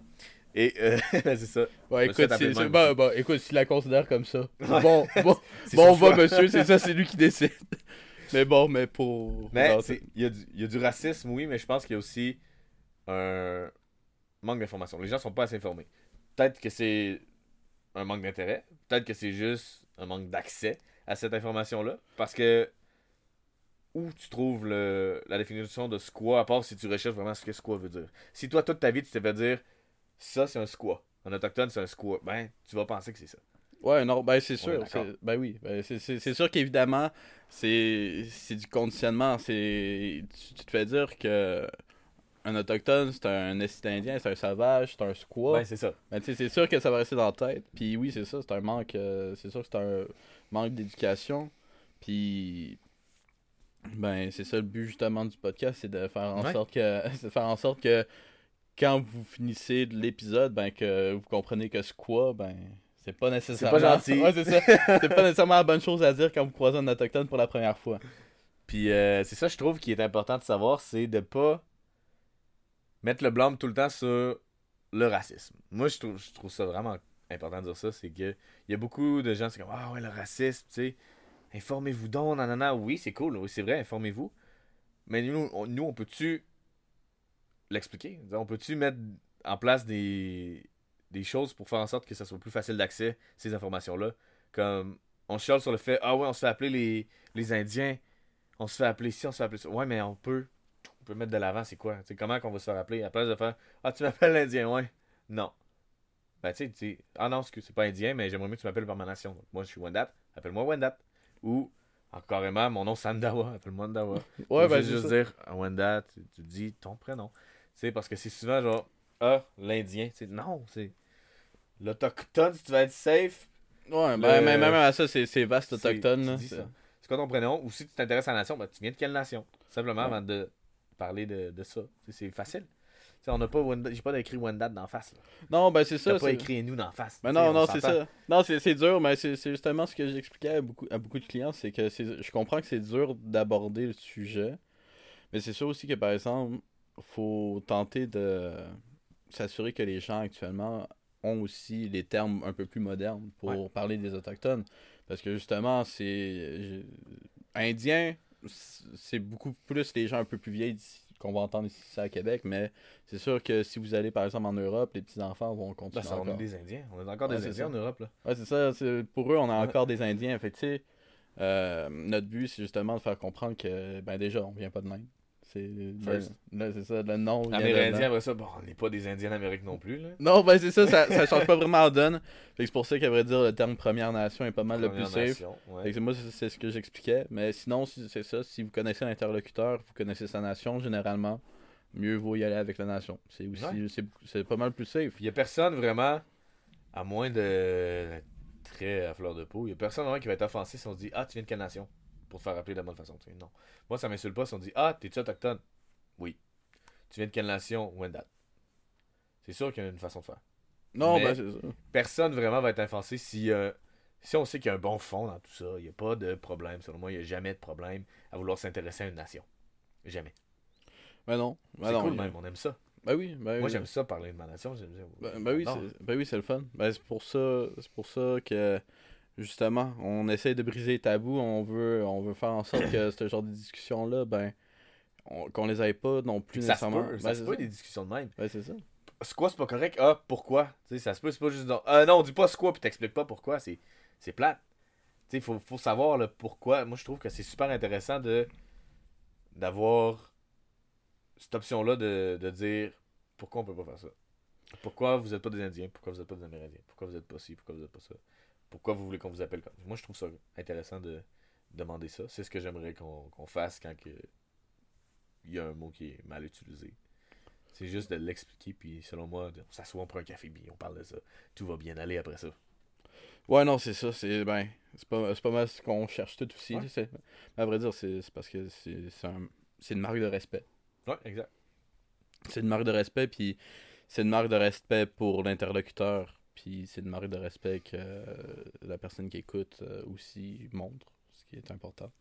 Speaker 1: Et euh, ben, c'est ça.
Speaker 2: Ouais, écoute,
Speaker 1: même
Speaker 2: bah, bah, écoute, s'il la considère comme ça.
Speaker 1: Ouais.
Speaker 2: Bon, bon, bon,
Speaker 1: son
Speaker 2: va, monsieur, c'est ça, c'est lui qui décide. Mais bon, mais pour.
Speaker 1: Mais il y, a du- il y a du racisme, oui, mais je pense qu'il y a aussi un manque d'information. Les gens sont pas assez informés. Peut-être que c'est un manque d'intérêt. Peut-être que c'est juste un manque d'accès à cette information-là. Parce que où tu trouves le- la définition de squat, à part si tu recherches vraiment ce que squat veut dire? Si toi, toute ta vie, tu t'es fait dire ça, c'est un squat. Un autochtone, c'est un squat. Ben, tu vas penser que c'est ça.
Speaker 2: Ouais, non, ben c'est sûr. Ben oui, ben, c'est- sûr qu'évidemment, c'est c'est du conditionnement. C'est tu, tu te fais dire que un autochtone, c'est un indien, c'est un sauvage, c'est un squaw.
Speaker 1: Ben, c'est ça.
Speaker 2: Ben, c'est sûr que ça va rester dans la tête. Puis oui, c'est ça, c'est un manque. euh, c'est sûr que c'est un manque d'éducation. Puis. Ben, c'est ça le but justement du podcast, c'est de faire en
Speaker 1: Ouais.
Speaker 2: sorte que. c'est de faire en sorte que quand vous finissez de l'épisode, ben que vous comprenez que squaw, ben. C'est pas nécessairement.
Speaker 1: gentil.
Speaker 2: Ouais, c'est ça. C'est pas nécessairement la bonne chose à dire quand vous croisez un autochtone pour la première fois.
Speaker 1: Puis euh, c'est ça, je trouve, qui est important de savoir, c'est de pas mettre le blâme tout le temps sur le racisme. Moi, je trouve, ça vraiment important de dire ça, c'est que il y a beaucoup de gens, c'est comme ah ouais le racisme, tu sais, informez-vous donc, nanana. Oui, c'est cool, oui, c'est vrai, informez-vous. Mais nous, on, nous, on peut-tu l'expliquer? On peut-tu mettre en place des des choses pour faire en sorte que ça soit plus facile d'accès ces informations-là, comme on chiale sur le fait ah ouais on se fait appeler les les Indiens on se fait appeler ci, on se fait appeler ça. Ouais, mais on peut, on peut mettre de l'avant, c'est quoi? C'est comment qu'on va se faire appeler? À la place de faire Ah, tu m'appelles l'Indien, ouais. Non. Ben, tu sais, tu sais, ah non, excuse, c'est pas Indien, mais j'aimerais mieux que tu m'appelles par ma nation. Donc, moi, je suis Wendat, appelle-moi Wendat. Ou, encore carrément, mon nom Sandawa, appelle-moi Sandawa.
Speaker 2: Ouais,
Speaker 1: Ou
Speaker 2: ben
Speaker 1: juste,
Speaker 2: ça.
Speaker 1: dire Wendat, tu, tu dis ton prénom. Tu sais, parce que c'est souvent genre Ah, l'Indien. Tu sais, non, c'est l'Autochtone, si tu vas être safe.
Speaker 2: Ouais,
Speaker 1: Le-
Speaker 2: ben même, même à ça, c'est vaste autochtone. C'est-
Speaker 1: quoi ton prénom? Ou si tu t'intéresses à la nation, ben, tu viens de quelle nation? Simplement
Speaker 2: Ouais.
Speaker 1: avant de parler de, de ça. C'est facile. On n'a pas j'ai pas écrit Wendat d'en face. là.
Speaker 2: Non, ben c'est ça.
Speaker 1: pas écrit nous d'en face.
Speaker 2: Mais
Speaker 1: sais,
Speaker 2: non,
Speaker 1: on
Speaker 2: non, c'est ça. Non, c'est dur, mais c'est justement ce que j'expliquais à beaucoup, à beaucoup de clients, c'est que je comprends que c'est dur d'aborder le sujet, mais c'est sûr aussi que, par exemple, faut tenter de s'assurer que les gens actuellement ont aussi les termes un peu plus modernes pour
Speaker 1: Ouais.
Speaker 2: parler des Autochtones. Parce que justement, c'est... Indien, c'est beaucoup plus les gens un peu plus vieilles qu'on va entendre ici à Québec, mais c'est sûr que si vous allez, par exemple, en Europe, les petits-enfants vont
Speaker 1: Ben,
Speaker 2: continuer
Speaker 1: ça, on
Speaker 2: encore.
Speaker 1: est des Indiens. On est encore
Speaker 2: Ouais,
Speaker 1: des Indiens
Speaker 2: ça.
Speaker 1: en Europe. Là.
Speaker 2: Ouais, c'est ça. Pour eux, on a encore des Indiens. Fait que, euh, notre but, c'est justement de faire comprendre que, ben déjà, on vient pas de l'Inde. C'est
Speaker 1: First.
Speaker 2: là, c'est ça, le nom.
Speaker 1: Amérindien, après ça, bon, on n'est pas des Indiens d'Amérique non plus. Là.
Speaker 2: Non, ben c'est ça, ça, ça change pas vraiment la donne. C'est pour ça qu'à vrai dire, le terme Première Nation est pas mal le plus safe.
Speaker 1: Nation, ouais.
Speaker 2: Fait que moi, c'est ce que j'expliquais. Mais sinon, si- c'est ça. Si vous connaissez l'interlocuteur, vous connaissez sa nation, généralement, mieux vaut y aller avec la nation. C'est aussi,
Speaker 1: Ouais.
Speaker 2: c'est- c'est pas mal plus safe.
Speaker 1: Il y a personne vraiment, à moins de très à fleur de peau, il y a personne vraiment qui va être offensé si on se dit Ah, tu viens de quelle nation Pour te faire appeler de la bonne façon. Non. Moi, ça m'insulte pas si on dit Ah, t'es-tu autochtone? Oui. Tu viens de quelle nation? Wendat. C'est sûr qu'il y a une façon de faire.
Speaker 2: Non,
Speaker 1: Mais-
Speaker 2: ben c'est ça.
Speaker 1: Personne vraiment va être offensé si euh, si on sait qu'il y a un bon fond dans tout ça, il n'y a pas de problème. Selon moi, il n'y a jamais de problème à vouloir s'intéresser à une nation. Jamais.
Speaker 2: Ben non. Ben
Speaker 1: c'est
Speaker 2: non,
Speaker 1: cool même, on aime ça.
Speaker 2: Ben oui, ben
Speaker 1: Moi,
Speaker 2: oui.
Speaker 1: j'aime ça parler de ma nation. j'aime.
Speaker 2: Ben, ben oui,
Speaker 1: Non.
Speaker 2: c'est ben oui, c'est le fun. Ben, c'est pour ça, c'est pour ça que justement, on essaie de briser les tabous, on veut on veut faire en sorte que ce genre de discussion là, ben on- qu'on les aille pas non plus
Speaker 1: ça se
Speaker 2: nécessairement. Ben,
Speaker 1: se
Speaker 2: c'est
Speaker 1: peut
Speaker 2: ça.
Speaker 1: des discussions de même.
Speaker 2: Ben, c'est ça.
Speaker 1: C'est quoi, c'est pas correct? Ah, pourquoi? Tu sais, ça se peut, c'est pas juste dans. Ah non, dis pas c'est quoi, puis t'expliques pas pourquoi. C'est, c'est plate. Tu sais, faut, faut savoir le pourquoi. Moi, je trouve que c'est super intéressant de d'avoir cette option-là de, de dire pourquoi on peut pas faire ça. Pourquoi vous êtes pas des Indiens? Pourquoi vous êtes pas des Amérindiens? Pourquoi vous êtes pas ci? Pourquoi vous êtes pas ça? Pourquoi vous voulez qu'on vous appelle comme Moi, je trouve ça intéressant de demander ça. C'est ce que j'aimerais qu'on, fasse quand que il y a un mot qui est mal utilisé. C'est juste de l'expliquer, puis selon moi, on s'assoit, on prend un café, puis on parle de ça. Tout va bien aller après ça.
Speaker 2: Ouais, non, c'est ça, c'est ben c'est pas pas mal ce qu'on cherche tout aussi,
Speaker 1: Ouais.
Speaker 2: c'est à vrai dire, c'est parce que c'est c'est un- c'est une marque de respect.
Speaker 1: Ouais, exact.
Speaker 2: C'est une marque de respect, puis c'est une marque de respect pour l'interlocuteur, puis c'est une marque de respect que euh, la personne qui écoute euh, aussi montre, ce qui est important.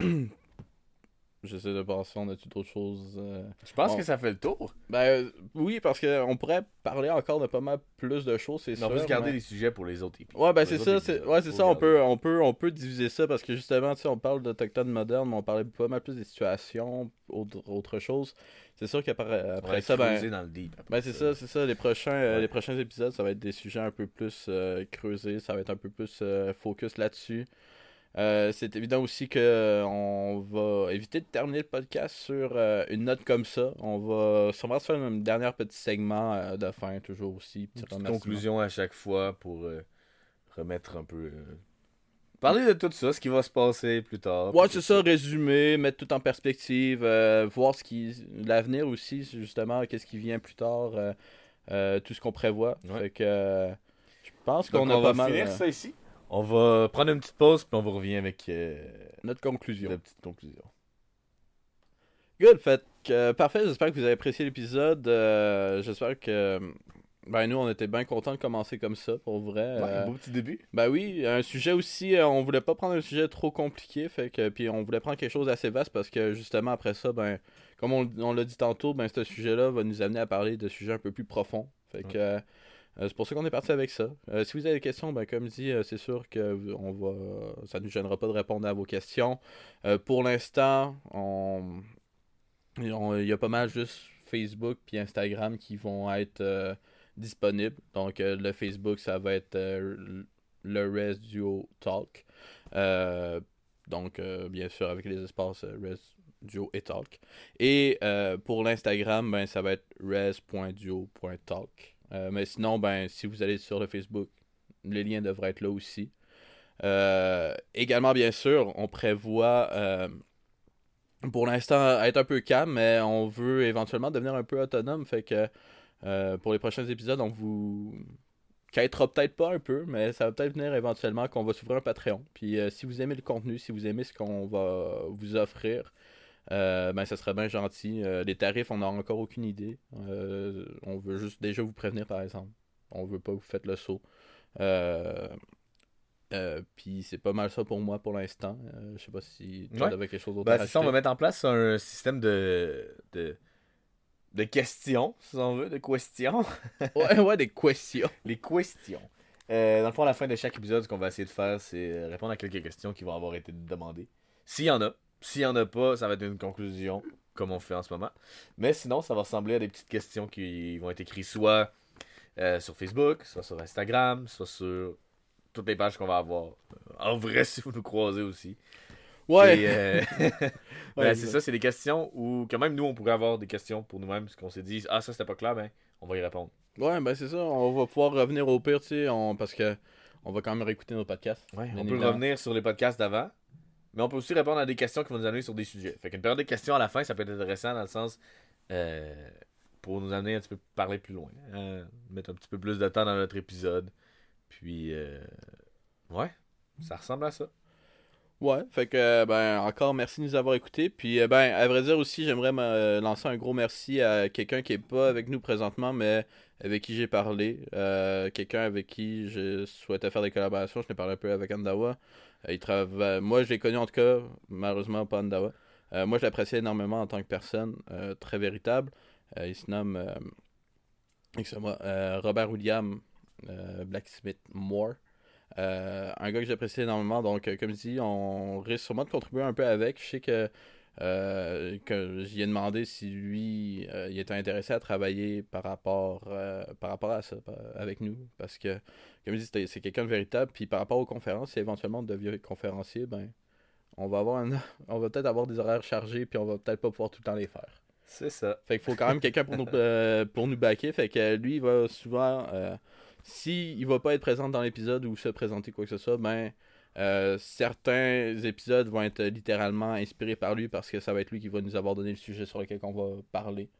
Speaker 2: J'essaie de penser, on a-tu d'autres choses euh,
Speaker 1: Je pense que ça fait le tour.
Speaker 2: Ben euh, oui, parce qu'on pourrait parler encore de pas mal plus de choses, c'est
Speaker 1: on peut se garder
Speaker 2: mais-
Speaker 1: des sujets pour les autres épisodes.
Speaker 2: Ouais, ben c'est
Speaker 1: les
Speaker 2: ça, c'est ouais, ça, on peut, on, peut, on peut diviser ça parce que justement, tu sais, on parle d'Autochtones modernes, mais on parlait pas mal plus des situations, autre, autre chose. C'est sûr qu'après
Speaker 1: On
Speaker 2: après
Speaker 1: va
Speaker 2: ça, ben,
Speaker 1: dans le deep. après
Speaker 2: ben c'est ça, c'est ça, les prochains, euh, les prochains épisodes, ça va être des sujets un peu plus creusés, ça va être un peu plus focus là-dessus. Euh, c'est évident aussi que euh, on va éviter de terminer le podcast sur euh, une note comme ça. On va sûrement se faire un dernier petit segment euh, de fin, toujours aussi.
Speaker 1: Une petite conclusion à chaque fois pour remettre un peu. Parler de tout ça, ce qui va se passer plus tard.
Speaker 2: Ouais, c'est ça, résumer, mettre tout en perspective, voir ce qui l'avenir aussi, justement, qu'est-ce qui vient plus tard, tout ce qu'on prévoit.
Speaker 1: Ouais.
Speaker 2: Fait que je pense qu'on
Speaker 1: on
Speaker 2: a pas
Speaker 1: va
Speaker 2: mal
Speaker 1: finir ça ici. On va prendre une petite pause, puis on va revenir avec euh,
Speaker 2: notre conclusion.
Speaker 1: la petite conclusion.
Speaker 2: Good, fait que, euh, parfait, j'espère que vous avez apprécié l'épisode. euh, j'espère que ben nous on était bien contents de commencer comme ça pour vrai.
Speaker 1: Ouais,
Speaker 2: euh,
Speaker 1: un beau petit début.
Speaker 2: Ben oui, un sujet aussi, euh, on voulait pas prendre un sujet trop compliqué, fait que puis on voulait prendre quelque chose d'assez vaste parce que justement après ça, ben comme on, on l'a dit tantôt, ben ce sujet-là va nous amener à parler de sujets un peu plus profonds. Fait que euh, c'est pour ça qu'on est parti avec ça. Euh, si vous avez des questions, ben comme dit, euh, c'est sûr que va, ça nous gênera pas de répondre à vos questions. Pour l'instant, il y a pas mal juste Facebook puis Instagram qui vont être disponibles. Donc le Facebook, ça va être le Res Duo Talk. Donc, bien sûr, avec les espaces Res Duo et Talk. Et pour l'Instagram, ben, ça va être res.duo.talk. Euh, mais sinon, ben, si vous allez sur le Facebook, les liens devraient être là aussi. Euh, également, bien sûr, on prévoit euh, pour l'instant être un peu calme, mais on veut éventuellement devenir un peu autonome. Fait que pour les prochains épisodes, on vous quêtera peut-être pas un peu, mais ça va peut-être venir éventuellement qu'on va s'ouvrir un Patreon. Puis si vous aimez le contenu, si vous aimez ce qu'on va vous offrir, euh, ben ça serait bien gentil. Euh, les tarifs, on n'a encore aucune idée. Euh, on veut juste déjà vous prévenir par exemple. On veut pas que vous faites le saut. Puis c'est pas mal ça pour moi pour l'instant. Je sais pas si tu
Speaker 1: Ouais.
Speaker 2: avais quelque chose d'autre
Speaker 1: Ben,
Speaker 2: à
Speaker 1: ça, on va mettre en place un système de, de, de questions, si on veut, de questions.
Speaker 2: Ouais, ouais, des questions.
Speaker 1: Les questions. Dans le fond, à la fin de chaque épisode, ce qu'on va essayer de faire, c'est répondre à quelques questions qui vont avoir été demandées. S'il y en a. S'il y en a pas, ça va être une conclusion, comme on fait en ce moment. Mais sinon, ça va ressembler à des petites questions qui vont être écrites soit euh, sur Facebook, soit sur Instagram, soit sur toutes les pages qu'on va avoir. En vrai, si vous nous croisez aussi.
Speaker 2: Ouais.
Speaker 1: Euh, ben,
Speaker 2: Ouais,
Speaker 1: c'est ça, c'est des questions où quand même nous on pourrait avoir des questions pour nous-mêmes, parce qu'on s'est dit ah ça c'était pas clair, ben on va y répondre.
Speaker 2: Ouais, ben c'est ça. On va pouvoir revenir au pire, tu sais, on... parce que on va quand même réécouter nos podcasts.
Speaker 1: Ouais, on peut revenir sur les podcasts d'avant, mais on peut aussi répondre à des questions qui vont nous amener sur des sujets. Fait qu'une période de questions à la fin, ça peut être intéressant dans le sens euh, pour nous amener un petit peu parler plus loin, hein, mettre un petit peu plus de temps dans notre épisode. Puis euh, ouais, ça ressemble à ça.
Speaker 2: Ouais, fait que, ben, encore merci de nous avoir écoutés. Puis, euh, ben, à vrai dire aussi, j'aimerais me lancer un gros merci à quelqu'un qui est pas avec nous présentement, mais avec qui j'ai parlé. Euh, quelqu'un avec qui je souhaitais faire des collaborations. Je l'ai parlé un peu avec Andawa. Euh, il travaille... Moi, je l'ai connu en tout cas, malheureusement pas Andawa. Euh, moi, je l'appréciais énormément en tant que personne, très véritable. il se nomme moi, Robert William Blacksmith Moore. un gars que j'apprécie énormément. Donc, comme je dis, on risque sûrement de contribuer un peu avec. Je sais que euh, que j'y ai demandé si lui euh, il était intéressé à travailler par rapport euh, par rapport à ça avec nous. Parce que comme je dis c'est quelqu'un de véritable. Puis par rapport aux conférences si éventuellement on devient conférencier ben on va avoir on va peut-être avoir des horaires chargés puis on va peut-être pas pouvoir tout le temps les faire.
Speaker 1: C'est ça.
Speaker 2: Fait qu'il faut quand même quelqu'un pour nous pour nous backer fait que lui il va souvent si il va pas être présent dans l'épisode ou se présenter quoi que ce soit ben euh, certains épisodes vont être littéralement inspirés par lui parce que ça va être lui qui va nous avoir donné le sujet sur lequel on va parler.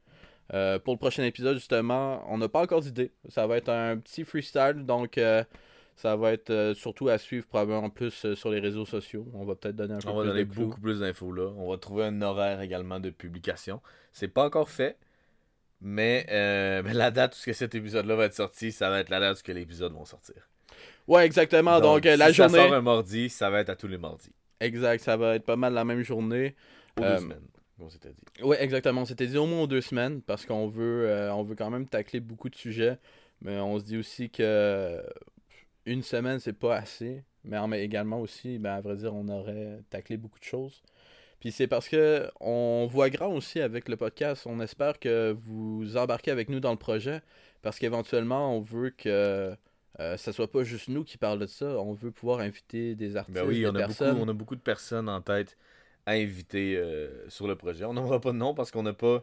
Speaker 2: Euh, pour le prochain épisode, justement, on n'a pas encore d'idée. Ça va être un petit freestyle, donc euh, ça va être surtout à suivre probablement plus sur les réseaux sociaux. On va peut-être donner un peu
Speaker 1: On va donner beaucoup plus d'infos là. On va trouver un horaire également de publication. C'est pas encore fait, mais, la date où cet épisode-là va être sorti, ça va être la date où l'épisode va sortir.
Speaker 2: Ouais, exactement. Donc, euh, la journée.
Speaker 1: Ça sort un mardi, ça va être à tous les mardis.
Speaker 2: Exact, ça va être pas mal la même journée.
Speaker 1: Aux deux euh, semaines, on s'était dit.
Speaker 2: Ouais, exactement. On s'était dit au moins aux deux semaines parce qu'on veut, euh, on veut quand même tacler beaucoup de sujets. Mais on se dit aussi que une semaine, c'est pas assez. Mais également aussi, ben, à vrai dire, on aurait taclé beaucoup de choses. Puis c'est parce que on voit grand aussi avec le podcast. On espère que vous embarquez avec nous dans le projet. Parce qu'éventuellement, on veut que euh, ça soit pas juste nous qui parlent de ça. On veut pouvoir inviter des artistes.
Speaker 1: Ben oui, on, a beaucoup, on a beaucoup de personnes en tête à inviter euh, sur le projet. On n'aura pas de nom parce qu'on n'a pas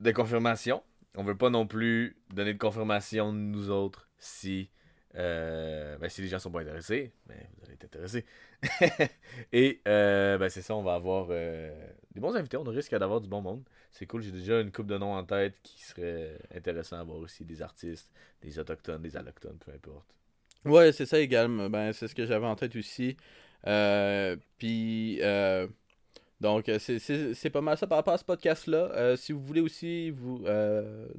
Speaker 1: de confirmation. On veut pas non plus donner de confirmation nous autres si, euh, ben, si les gens sont pas intéressés. Ben, vous allez être intéressés. Et ben, c'est ça, on va avoir des bons invités. On risque d'avoir du bon monde. C'est cool, j'ai déjà une coupe de noms en tête qui serait intéressant à voir aussi. Des artistes, des autochtones, des allochtones, peu importe.
Speaker 2: Ouais, c'est ça également. Ben, c'est ce que j'avais en tête aussi. Euh, puis, euh, donc, c'est pas mal ça par rapport à ce podcast-là. Euh, si vous voulez aussi, vous,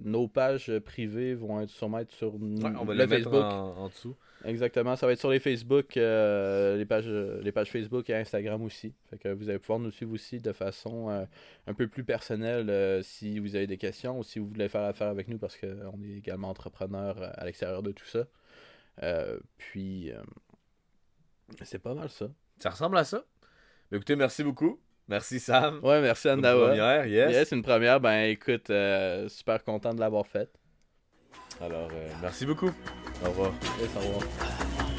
Speaker 2: nos pages privées vont être sûrement être sur
Speaker 1: on va le Facebook. en, dessous.
Speaker 2: Exactement, ça va être sur les Facebook, euh, les, pages, les pages Facebook et Instagram aussi. Fait que vous allez pouvoir nous suivre aussi de façon euh, un peu plus personnelle euh, si vous avez des questions ou si vous voulez faire affaire avec nous parce qu'on est également entrepreneur à l'extérieur de tout ça. puis, c'est pas mal ça.
Speaker 1: Ça ressemble à ça. écoutez, merci beaucoup. Merci Sam.
Speaker 2: Ouais, merci Andawa.
Speaker 1: Une première, yes.
Speaker 2: Yes, une première. Ben écoute, super content de l'avoir faite.
Speaker 1: Alors, merci beaucoup. Au revoir.
Speaker 2: au revoir.